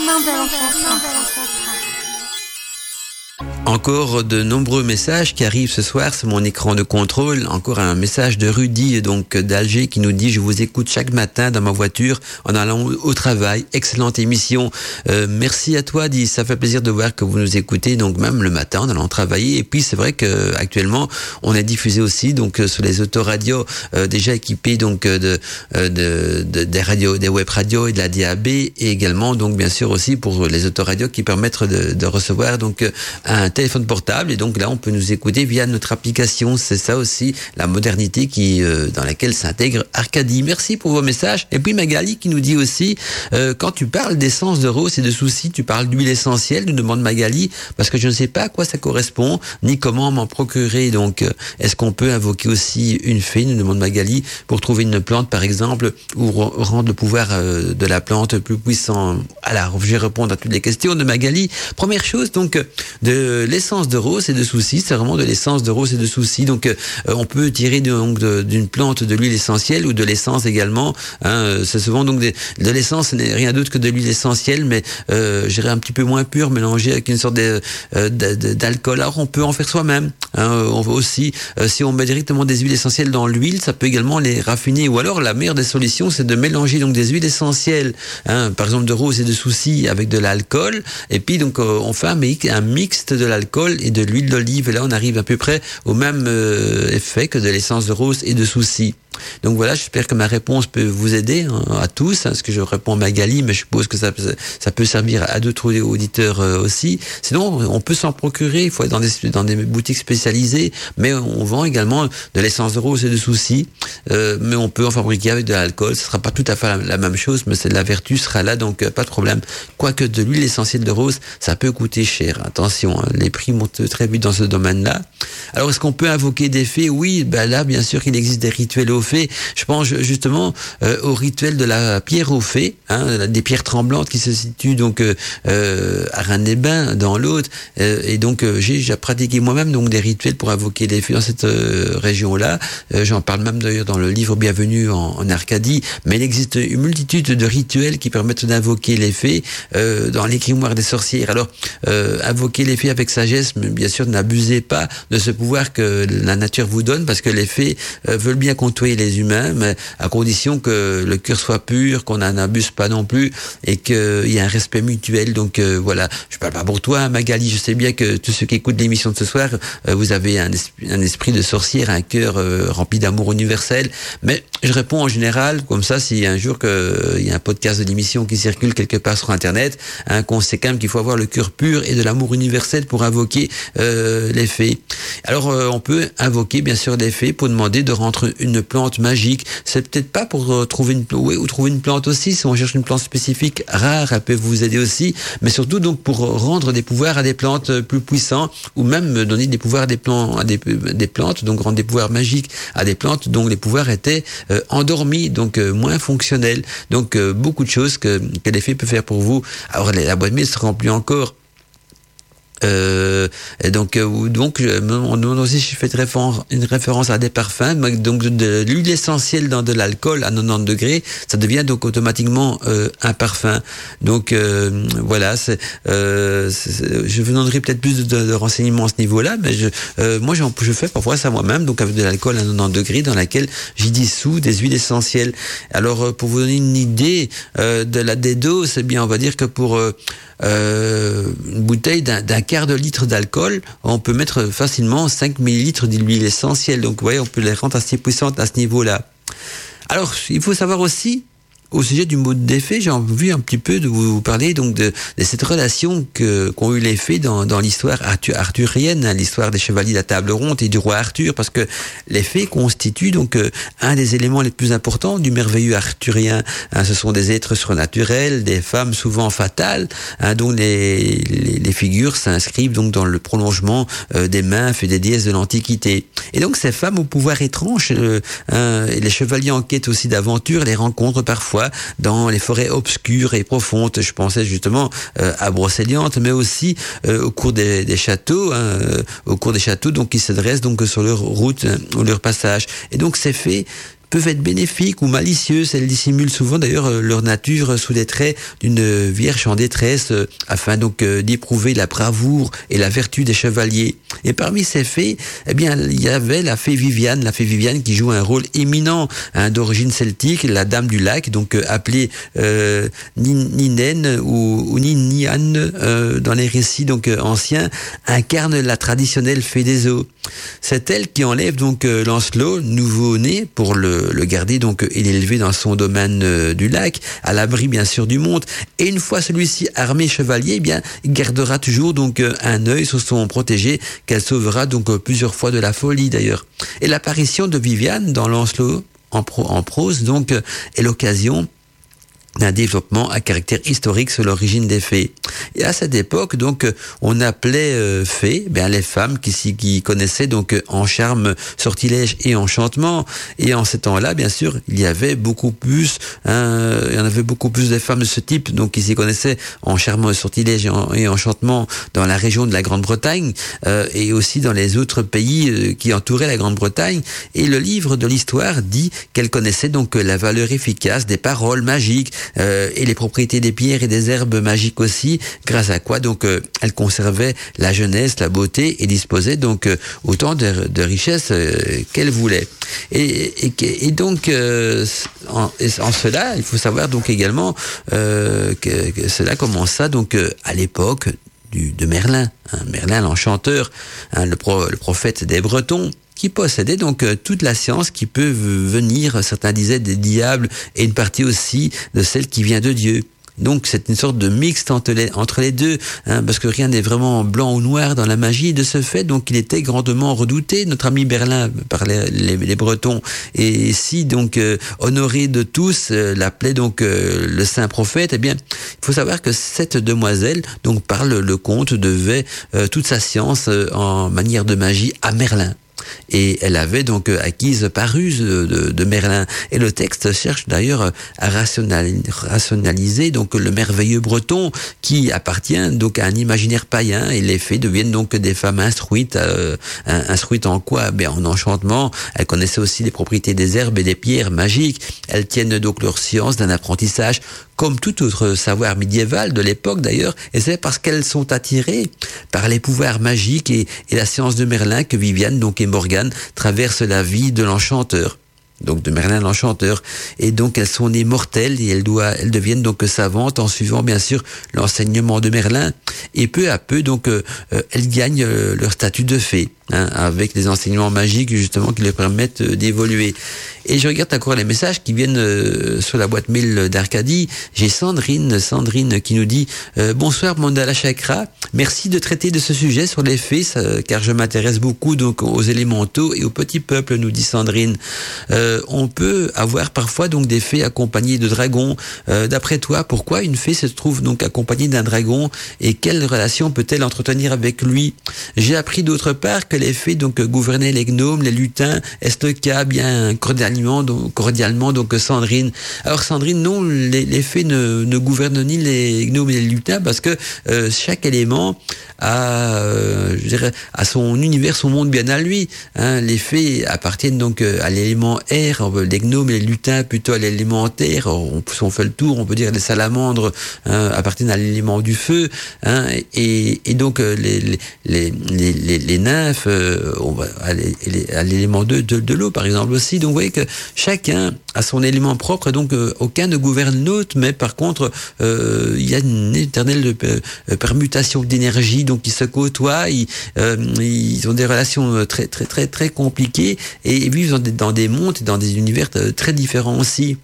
Encore de nombreux messages qui arrivent ce soir sur mon écran de contrôle. Encore un message de Rudy, donc d'Alger, qui nous dit je vous écoute chaque matin dans ma voiture en allant au travail. Excellente émission. Euh, merci à toi, dit. Ça fait plaisir de voir que vous nous écoutez, donc même le matin en allant travailler. Et puis c'est vrai que actuellement on est diffusé aussi donc sur les autoradios euh, déjà équipés donc de, euh, de, de, des radios, des web radios et de la DAB et également donc bien sûr aussi pour les autoradios qui permettent de, de recevoir donc un téléphone portable et donc là on peut nous écouter via notre application. C'est ça aussi la modernité qui euh, dans laquelle s'intègre Arcadie. Merci pour vos messages. Et puis Magali qui nous dit aussi euh, quand tu parles d'essence de rose et de soucis, tu parles d'huile essentielle, nous demande Magali parce que je ne sais pas à quoi ça correspond ni comment m'en procurer. Donc euh, est-ce qu'on peut invoquer aussi une fée, nous demande Magali, pour trouver une plante par exemple ou rendre le pouvoir de la plante plus puissant? Alors je vais répondre à toutes les questions de Magali. Première chose donc de l'essence de rose et de soucis, c'est vraiment de l'essence de rose et de soucis. Donc, euh, on peut tirer donc d'une plante de l'huile essentielle ou de l'essence également. Hein, c'est souvent donc des, de l'essence, ce n'est rien d'autre que de l'huile essentielle, mais euh, j'irais un petit peu moins pure, mélangée avec une sorte euh, d'alcool. Alors, on peut en faire soi-même. Hein, on veut aussi, euh, si on met directement des huiles essentielles dans l'huile, ça peut également les raffiner. Ou alors, la meilleure des solutions, c'est de mélanger donc des huiles essentielles, hein, par exemple de rose et de soucis, avec de l'alcool, et puis donc on fait un, un mixte de la et de l'huile d'olive. Et là, on arrive à peu près au même euh, effet que de l'essence de rose et de souci. Donc voilà, j'espère que ma réponse peut vous aider hein, à tous, hein, parce que je réponds à Magali, mais je suppose que ça, ça peut servir à d'autres auditeurs euh, aussi. Sinon, on peut s'en procurer, il faut être dans des, dans des boutiques spécialisées, mais on vend également de l'essence de rose et de soucis, euh, mais on peut en fabriquer avec de l'alcool, ce sera pas tout à fait la, même chose, mais la vertu sera là, donc euh, pas de problème. Quoique de l'huile essentielle de rose, ça peut coûter cher, attention, hein, les prix montent très vite dans ce domaine-là. Alors, est-ce qu'on peut invoquer des fées? Oui, ben là, bien sûr qu'il existe des rituels au Je pense justement euh, au rituel de la pierre au fait, hein, des pierres tremblantes qui se situent donc euh, euh à Rennes-les-Bains, dans l'autre. Euh, et donc j'ai déjà pratiqué moi-même donc des rituels pour invoquer des fées dans cette région-là. J'en parle même d'ailleurs dans le livre Bienvenue en, en, Arcadie. Mais il existe une multitude de rituels qui permettent d'invoquer les fées dans les grimoires des sorcières. Alors invoquer les fées avec sagesse, mais bien sûr n'abusez pas de ce pouvoir que la nature vous donne, parce que les fées veulent bien côtoyer les humains, mais à condition que le cœur soit pur, qu'on n'en abuse pas non plus et qu'il y ait un respect mutuel. Donc euh, voilà, je parle pas pour toi, Magali. Je sais bien que tous ceux qui écoutent l'émission de ce soir, euh, vous avez un esprit, de sorcière, un cœur euh, rempli d'amour universel. Mais je réponds en général, comme ça, a un jour qu'il y a un podcast de l'émission qui circule quelque part sur Internet, hein, qu'on sait quand même qu'il faut avoir le cœur pur et de l'amour universel pour invoquer les fées. Alors, on peut invoquer, bien sûr, les fées pour demander de rendre une plante magique. C'est peut-être pas pour euh, trouver une plante, ou trouver une plante aussi, si on cherche une plante spécifique rare, elle peut vous aider aussi, mais surtout donc pour rendre des pouvoirs à des plantes plus puissants, ou même donner des pouvoirs à à des, plantes, donc rendre des pouvoirs magiques à des plantes dont les pouvoirs étaient euh, endormis, donc euh, moins fonctionnels. Donc euh, beaucoup de choses que, que l'effet peut faire pour vous. Alors la boîte mail se remplit encore euh, et donc, euh, donc, on demande aussi si je fais une référence, à des parfums. Donc, de, l'huile essentielle dans de l'alcool à 90 degrés, ça devient donc automatiquement euh, un parfum. Donc, euh, voilà. C'est, je vous donnerai peut-être plus de, de, renseignements à ce niveau-là, mais je, moi, je fais parfois ça moi-même, donc avec de l'alcool à 90 degrés, dans laquelle j'y dissous des huiles essentielles. Alors, pour vous donner une idée de la des doses, c'est bien, on va dire que pour une bouteille d'un quart de litre d'alcool, on peut mettre facilement 5 millilitres d'huile essentielle. Donc, vous voyez, on peut les rendre assez puissantes à ce niveau-là. Alors, il faut savoir aussi au sujet du mot d'effet, j'ai envie un petit peu de vous parler donc de, de cette relation que qu'ont eu les fées dans, dans l'histoire arthurienne, hein, l'histoire des chevaliers de la table ronde et du roi Arthur, parce que les fées constituent donc euh, un des éléments les plus importants du merveilleux arthurien. Hein, ce sont des êtres surnaturels, des femmes souvent fatales, hein, dont les, les, les figures s'inscrivent donc dans le prolongement euh, des nymphes et des déesses de l'Antiquité. Et donc ces femmes au pouvoir étrange, euh, hein, les chevaliers en quête aussi d'aventure les rencontrent parfois dans les forêts obscures et profondes. Je pensais justement euh, à Brocéliande, mais aussi euh, au cours des, châteaux, hein, euh, au cours des châteaux, donc qui se dressent donc sur leur route hein, ou leur passage. Et donc c'est fait peuvent être bénéfiques ou malicieuses. Elles dissimulent souvent d'ailleurs euh, leur nature sous les traits d'une vierge en détresse euh, afin donc euh, d'éprouver la bravoure et la vertu des chevaliers. Et parmi ces fées, eh bien, il y avait la fée Viviane, la fée Viviane qui joue un rôle éminent hein, d'origine celtique, la dame du lac, donc appelée euh, ou, ou dans les récits donc anciens, incarne la traditionnelle fée des eaux. C'est elle qui enlève donc Lancelot, nouveau-né, pour le le, garder donc il est élevé dans son domaine euh, du lac, à l'abri bien sûr du monde. Et une fois celui-ci armé chevalier, eh bien gardera toujours donc euh, un œil sur son protégé qu'elle sauvera donc euh, plusieurs fois de la folie d'ailleurs. Et l'apparition de Viviane dans Lancelot en, en prose donc est l'occasion d'un développement à caractère historique sur l'origine des fées. Et à cette époque, donc, on appelait euh, fées ben, les femmes qui, qui connaissaient donc en charme, sortilège et enchantement. Et en ces temps-là, bien sûr, il y avait beaucoup plus, hein, il y en avait beaucoup plus de femmes de ce type, donc qui s'y connaissaient en charme, sortilège et, enchantement dans la région de la Grande-Bretagne euh, et aussi dans les autres pays euh, qui entouraient la Grande-Bretagne. Et le livre de l'histoire dit qu'elle connaissait donc la valeur efficace des paroles magiques euh, et les propriétés des pierres et des herbes magiques aussi, grâce à quoi donc euh, elle conservait la jeunesse, la beauté et disposait donc euh, autant de, richesses qu'elle voulait. Et, et, et donc en, en, cela, il faut savoir donc également que, que, cela commença donc à l'époque de Merlin, hein, Merlin l'enchanteur, hein, le, pro, le prophète des Bretons, qui possédait donc euh, toute la science qui peut venir, certains disaient, des diables, et une partie aussi de celle qui vient de Dieu. Donc c'est une sorte de mixte entre les, deux, hein, parce que rien n'est vraiment blanc ou noir dans la magie. De ce fait, donc il était grandement redouté. Notre ami Berlin par les, les, Bretons et si donc euh, honoré de tous euh, l'appelait donc euh, le saint prophète. Eh bien, il faut savoir que cette demoiselle donc parle le conte devait euh, toute sa science en manière de magie à Merlin et elle avait donc euh, acquise paruse de, de, Merlin. Et le texte cherche d'ailleurs à rationaliser donc le merveilleux breton qui appartient donc à un imaginaire païen et les fées deviennent donc des femmes instruites, euh, instruites en quoi? Ben en enchantement. Elles connaissaient aussi les propriétés des herbes et des pierres magiques. Elles tiennent donc leur science d'un apprentissage comme tout autre savoir médiéval de l'époque d'ailleurs, et c'est parce qu'elles sont attirées par les pouvoirs magiques et, la science de Merlin que Viviane donc et Morgane traversent la vie de l'enchanteur donc de Merlin l'Enchanteur. Et donc elles sont nées mortelles et elles, deviennent donc savantes en suivant bien sûr l'enseignement de Merlin. Et peu à peu donc euh, elles gagnent euh, leur statut de fée. Hein, avec des enseignements magiques justement qui leur permettent euh, d'évoluer. Et je regarde encore les messages qui viennent euh, sur la boîte mail d'Arcadie. J'ai Sandrine, Sandrine qui nous dit euh, bonsoir Mandala Chakra, merci de traiter de ce sujet sur les fées, car je m'intéresse beaucoup donc aux élémentaux et au petit peuple, nous dit Sandrine. Euh, on peut avoir parfois donc des fées accompagnées de dragons. D'après toi, pourquoi une fée se trouve donc accompagnée d'un dragon et quelle relation peut-elle entretenir avec lui? J'ai appris d'autre part que les fées donc gouvernaient les gnomes, les lutins. Est-ce le cas bien cordialement donc, cordialement donc Sandrine? Alors Sandrine, non, les, les fées ne, ne gouvernent ni les gnomes ni les lutins parce que euh, chaque élément a, euh, je dirais, à son univers, son monde bien à lui. Hein. Les fées appartiennent donc euh, à l'élément air, les gnomes et les lutins plutôt à l'élément terre. On, fait le tour, on peut dire les salamandres hein, appartiennent à l'élément du feu. Hein, et, donc euh, les, les- les nymphes, euh, à l'é- à l'élément de, de, l'eau par exemple aussi. Donc vous voyez que chacun a son élément propre, donc euh, aucun ne gouverne l'autre, mais par contre euh, il y a une éternelle permutation d'énergie, donc ils se côtoient, ils, ont des relations très très très très compliquées et vivent dans des, dans des mondes et dans des univers très différents aussi.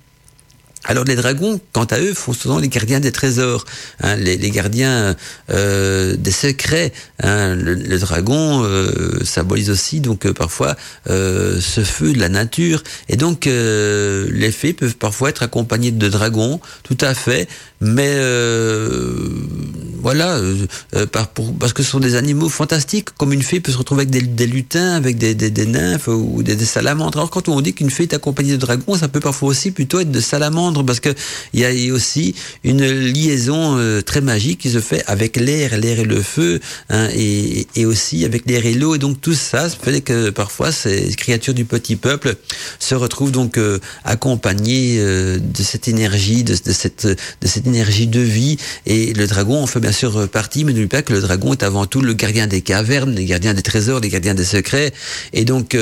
Alors les dragons, quant à eux, font souvent les gardiens des trésors, hein, les, les gardiens euh, des secrets. hein. Le, le dragon euh, symbolise aussi donc euh, parfois euh, ce feu de la nature, et donc euh, les fées peuvent parfois être accompagnées de dragons, tout à fait, mais euh, voilà, par, pour- parce que ce sont des animaux fantastiques, comme une fée peut se retrouver avec des, des lutins, avec des, des, des nymphes ou des salamandres. Alors quand on dit qu'une fée est accompagnée de dragons, ça peut parfois aussi plutôt être de salamandres, parce que il y a aussi une liaison euh, très magique qui se fait avec l'air, l'air et le feu, hein, et, aussi avec l'air et l'eau. Et donc tout ça, fait que parfois ces créatures du petit peuple se retrouvent donc euh, accompagnées euh, de cette énergie, de, cette énergie de vie. Et le dragon en fait bien sûr partie, mais n'oublie pas que le dragon est avant tout le gardien des cavernes, le gardien des trésors, le gardien des secrets. Et donc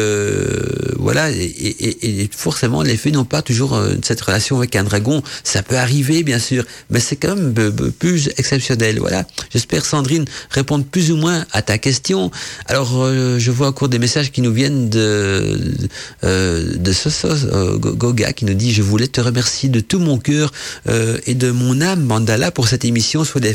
voilà, et, forcément les fées n'ont pas toujours cette relation avec un dragon. Ça peut arriver bien sûr, mais c'est quand même euh, euh, plus exceptionnel. Voilà. J'espère Sandrine répondre plus ou moins à ta question. Alors euh, je vois encore des messages qui nous viennent de euh, de Go- Goga qui nous dit je voulais te remercier de tout mon cœur et de mon âme Mandala pour cette émission sur les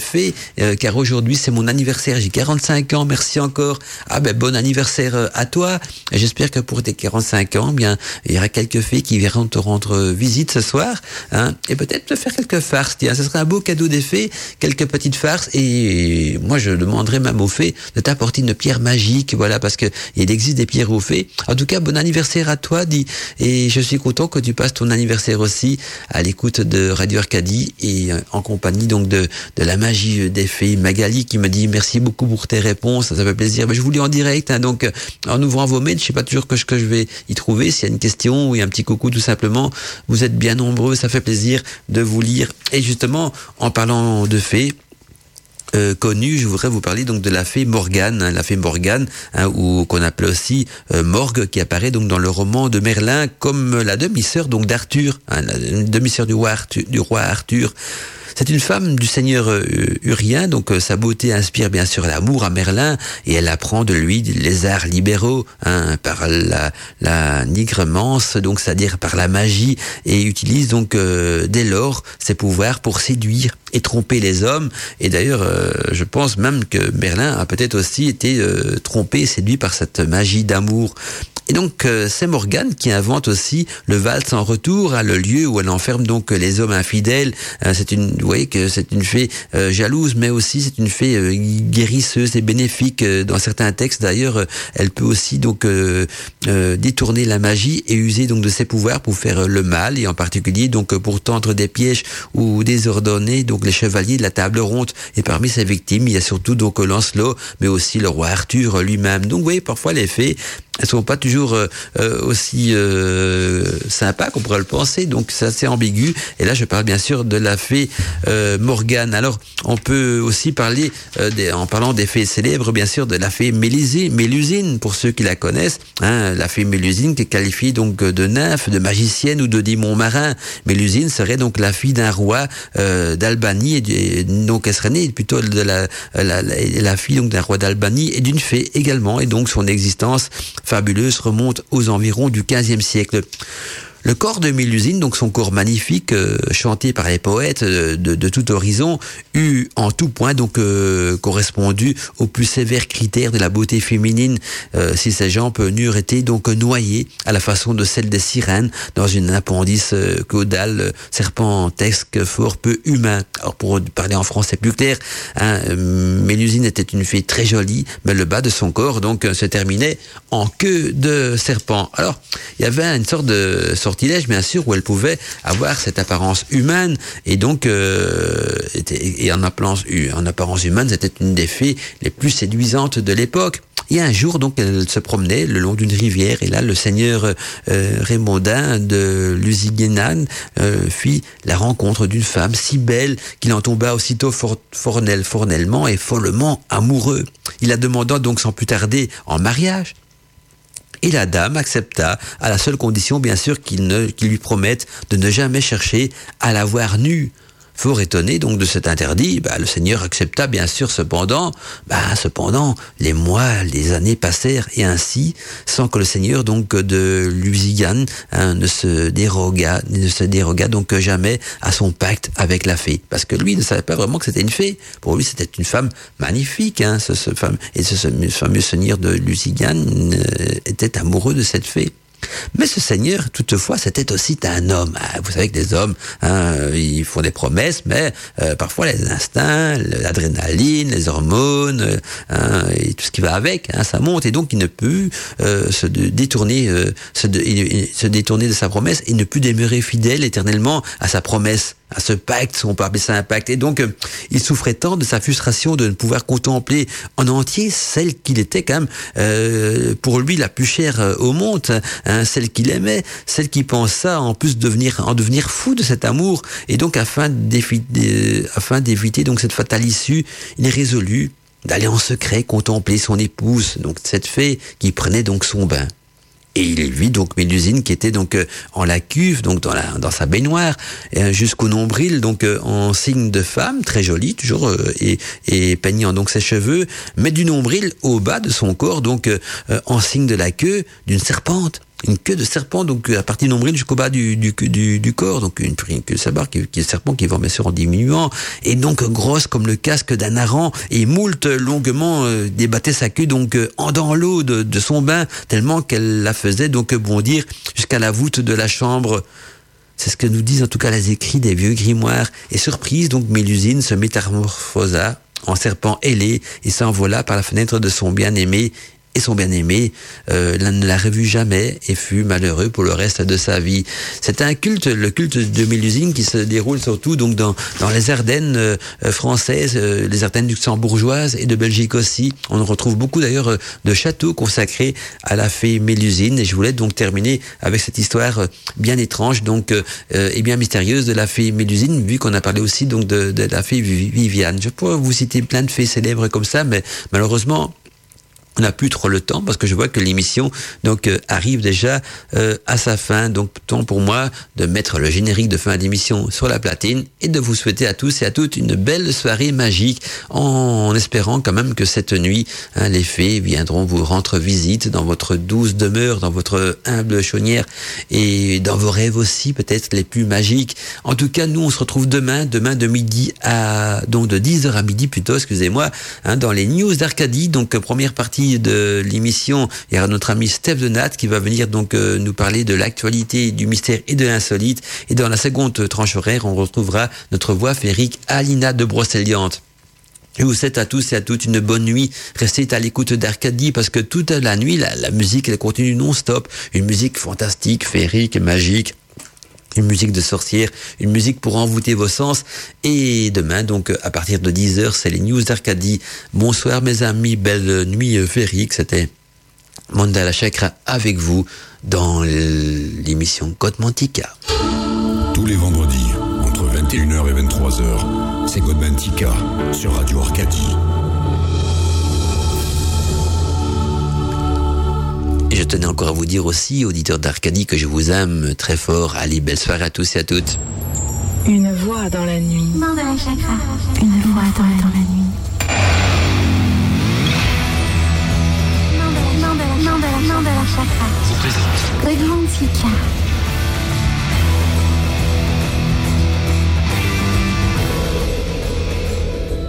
euh, car aujourd'hui c'est mon anniversaire j'ai 45 ans merci encore ah ben bon anniversaire à toi j'espère que pour tes 45 ans bien il y aura quelques fées qui viendront te rendre visite ce soir hein, et peut-être te faire quelques farces tiens. Ce serait un beau cadeau des fées quelques petites farces. Et moi je demanderais même aux fées de t'apporter une pierre magique voilà parce que il existe des pierres aux fées. En tout cas bon anniversaire à toi dit et je suis content que tu passes ton anniversaire aussi à l'écoute de Radio Arcadie et euh, en compagnie donc de, de la magie des fées. Magali qui me dit merci beaucoup pour tes réponses ça, fait plaisir. Mais je vous lis en direct hein, donc euh, en ouvrant vos mails je sais pas toujours que, ce que je vais y trouver. S'il y a une question ou un petit coucou tout simplement. Vous êtes bien nombreux fait plaisir de vous lire et justement en parlant de fées euh, connue, je voudrais vous parler donc de la fée Morgane, hein, la fée Morgane, hein, ou qu'on appelle aussi euh, Morgue, qui apparaît donc dans le roman de Merlin comme la demi-sœur donc d'Arthur, hein, la demi-sœur du roi Arthur. Du roi Arthur. C'est une femme du seigneur euh, Urien, donc euh, sa beauté inspire bien sûr l'amour à Merlin et elle apprend de lui les arts libéraux hein, par la, la donc c'est-à-dire par la magie, et utilise donc euh, dès lors ses pouvoirs pour séduire et tromper les hommes. Et d'ailleurs, euh, je pense même que Merlin a peut-être aussi été euh, trompé, séduit par cette magie d'amour. Et donc euh, c'est Morgane qui invente aussi le valse en retour, à le lieu où elle enferme donc les hommes infidèles. Euh, c'est une, vous voyez que c'est une fée euh, jalouse, mais aussi c'est une fée euh, guérisseuse et bénéfique. Euh, Dans certains textes d'ailleurs, euh, elle peut aussi donc euh, euh, détourner la magie et user donc de ses pouvoirs pour faire euh, le mal, et en particulier donc euh, pour tendre des pièges ou désordonner donc les chevaliers de la table ronde. Et parmi ses victimes, il y a surtout donc Lancelot, mais aussi le roi Arthur lui-même. Donc vous voyez parfois les fées elles sont pas toujours euh, euh, aussi euh, sympas qu'on pourrait le penser. Donc c'est assez ambigu. Et là, je parle bien sûr de la fée euh, Morgane. Alors, on peut aussi parler, euh, des, en parlant des fées célèbres, bien sûr, de la fée Mélusine, Mélusine pour ceux qui la connaissent. Hein, la fée Mélusine qui est qualifiée donc de nymphe, de magicienne ou de démon marin. Mélusine serait donc la fille d'un roi euh, d'Albanie. Et, et donc, elle serait née plutôt de la, la, la, la fille donc d'un roi d'Albanie et d'une fée également. Et donc, son existence fabuleuse remonte aux environs du XVe siècle. Le corps de Mélusine, donc son corps magnifique, euh, chanté par les poètes euh, de, tout horizon, eut en tout point donc euh, correspondu aux plus sévères critères de la beauté féminine, euh, si ses jambes n'eurent été donc noyées à la façon de celle des sirènes dans une appendice caudale serpentesque fort peu humain. Alors pour parler en français plus clair, hein, Mélusine était une fille très jolie, mais le bas de son corps donc se terminait en queue de serpent. Alors il y avait une sorte de bien sûr, où elle pouvait avoir cette apparence humaine. Et donc, euh, et en apparence, en apparence humaine, c'était une des fées les plus séduisantes de l'époque. Et un jour, donc, elle se promenait le long d'une rivière, et là, le seigneur euh, Raymondin de Lusignan euh, fit la rencontre d'une femme si belle qu'il en tomba aussitôt for fornel, fornellement et follement amoureux. Il la demanda donc sans plus tarder en mariage. Et la dame accepta, à la seule condition, bien sûr, qu'il qu lui promette de ne jamais chercher à la voir nue. Fort étonné donc de cet interdit, bah, le Seigneur accepta bien sûr cependant, bah, cependant les mois, les années passèrent et ainsi, sans que le Seigneur donc de Lusigan hein, ne se déroga, ne se déroga donc jamais à son pacte avec la fée, parce que lui ne savait pas vraiment que c'était une fée. Pour lui, c'était une femme magnifique, hein, ce, et ce, fameux Seigneur de Lusigan euh, était amoureux de cette fée. Mais ce seigneur, toutefois, c'était aussi un homme. Vous savez que les hommes, hein, ils font des promesses, mais euh, parfois les instincts, l'adrénaline, les hormones, hein, et tout ce qui va avec, hein, ça monte, et donc il ne peut euh, se détourner, euh, se, de, détourner de sa promesse et ne plus demeurer fidèle éternellement à sa promesse à ce pacte, on peut appeler ça un pacte. Et donc, euh, il souffrait tant de sa frustration de ne pouvoir contempler en entier celle qu'il était quand même euh, pour lui la plus chère euh, au monde, hein, celle qu'il aimait, celle qui pensa en plus devenir en devenir fou de cet amour. Et donc, afin d'éviter donc cette fatale issue, il est résolu d'aller en secret contempler son épouse, donc cette fée qui prenait donc son bain. Et il vit donc Mélusine qui était donc euh, en la cuve, donc dans, la, dans sa baignoire, euh, jusqu'au nombril, donc euh, en signe de femme, très jolie toujours, et, et peignant donc ses cheveux, mais du nombril au bas de son corps, donc en signe de la queue d'une serpente une queue de serpent, donc à partir du nombril jusqu'au bas du, corps, donc une, queue de qui, est serpent qui va bien sûr en diminuant, et donc grosse comme le casque d'un hareng, et moult longuement euh, débattait sa queue donc euh, en dans l'eau de, de, son bain, tellement qu'elle la faisait donc bondir jusqu'à la voûte de la chambre. C'est ce que nous disent en tout cas les écrits des vieux grimoires. Et surprise, donc Mélusine se métamorphosa en serpent ailé et s'envola par la fenêtre de son bien-aimé et son bien-aimé euh, ne l'a revu jamais et fut malheureux pour le reste de sa vie. C'est un culte, le culte de Mélusine, qui se déroule surtout donc dans, dans les Ardennes euh, françaises, euh, les Ardennes luxembourgeoises et de Belgique aussi. On retrouve beaucoup d'ailleurs de châteaux consacrés à la fée Mélusine. Et je voulais donc terminer avec cette histoire bien étrange donc et bien mystérieuse de la fée Mélusine, vu qu'on a parlé aussi donc de, de la fée Viviane. Je pourrais vous citer plein de fées célèbres comme ça, mais malheureusement on n'a plus trop le temps parce que je vois que l'émission donc euh, arrive déjà euh, à sa fin. Donc temps pour moi de mettre le générique de fin d'émission sur la platine et de vous souhaiter à tous et à toutes une belle soirée magique en, espérant quand même que cette nuit hein, les fées viendront vous rendre visite dans votre douce demeure, dans votre humble chaumière et dans vos rêves aussi peut-être les plus magiques. En tout cas, nous on se retrouve demain, demain de midi à donc de 10h à midi plutôt, excusez-moi, hein, dans les news d'Arcadie. Donc première partie de l'émission, il y aura notre ami Steph Denat qui va venir donc euh, nous parler de l'actualité, du mystère et de l'insolite. Et dans la seconde tranche horaire, on retrouvera notre voix féerique Alina de Brocéliande. Je vous souhaite à tous et à toutes une bonne nuit. Restez à l'écoute d'Arcadie parce que toute la nuit, la, la musique, elle continue non-stop. Une musique fantastique, féerique, magique une musique de sorcière, une musique pour envoûter vos sens. Et demain, donc, à partir de 10h, c'est les news d'Arcadie. Bonsoir, mes amis. Belle nuit féerique. C'était Mandala Chakra avec vous dans l'émission Godmantika. Tous les vendredis, entre 21h et 23h, c'est Godmantika sur Radio Arcadie. Et je tenais encore à vous dire aussi, auditeurs d'Arcadie, que je vous aime très fort. Allez, belle soirée à tous et à toutes. Une voix dans la nuit. Mandala Chakra. Une voix dans la, dans la nuit. Mandala, Mandala, Mandala, Mandala Chakra.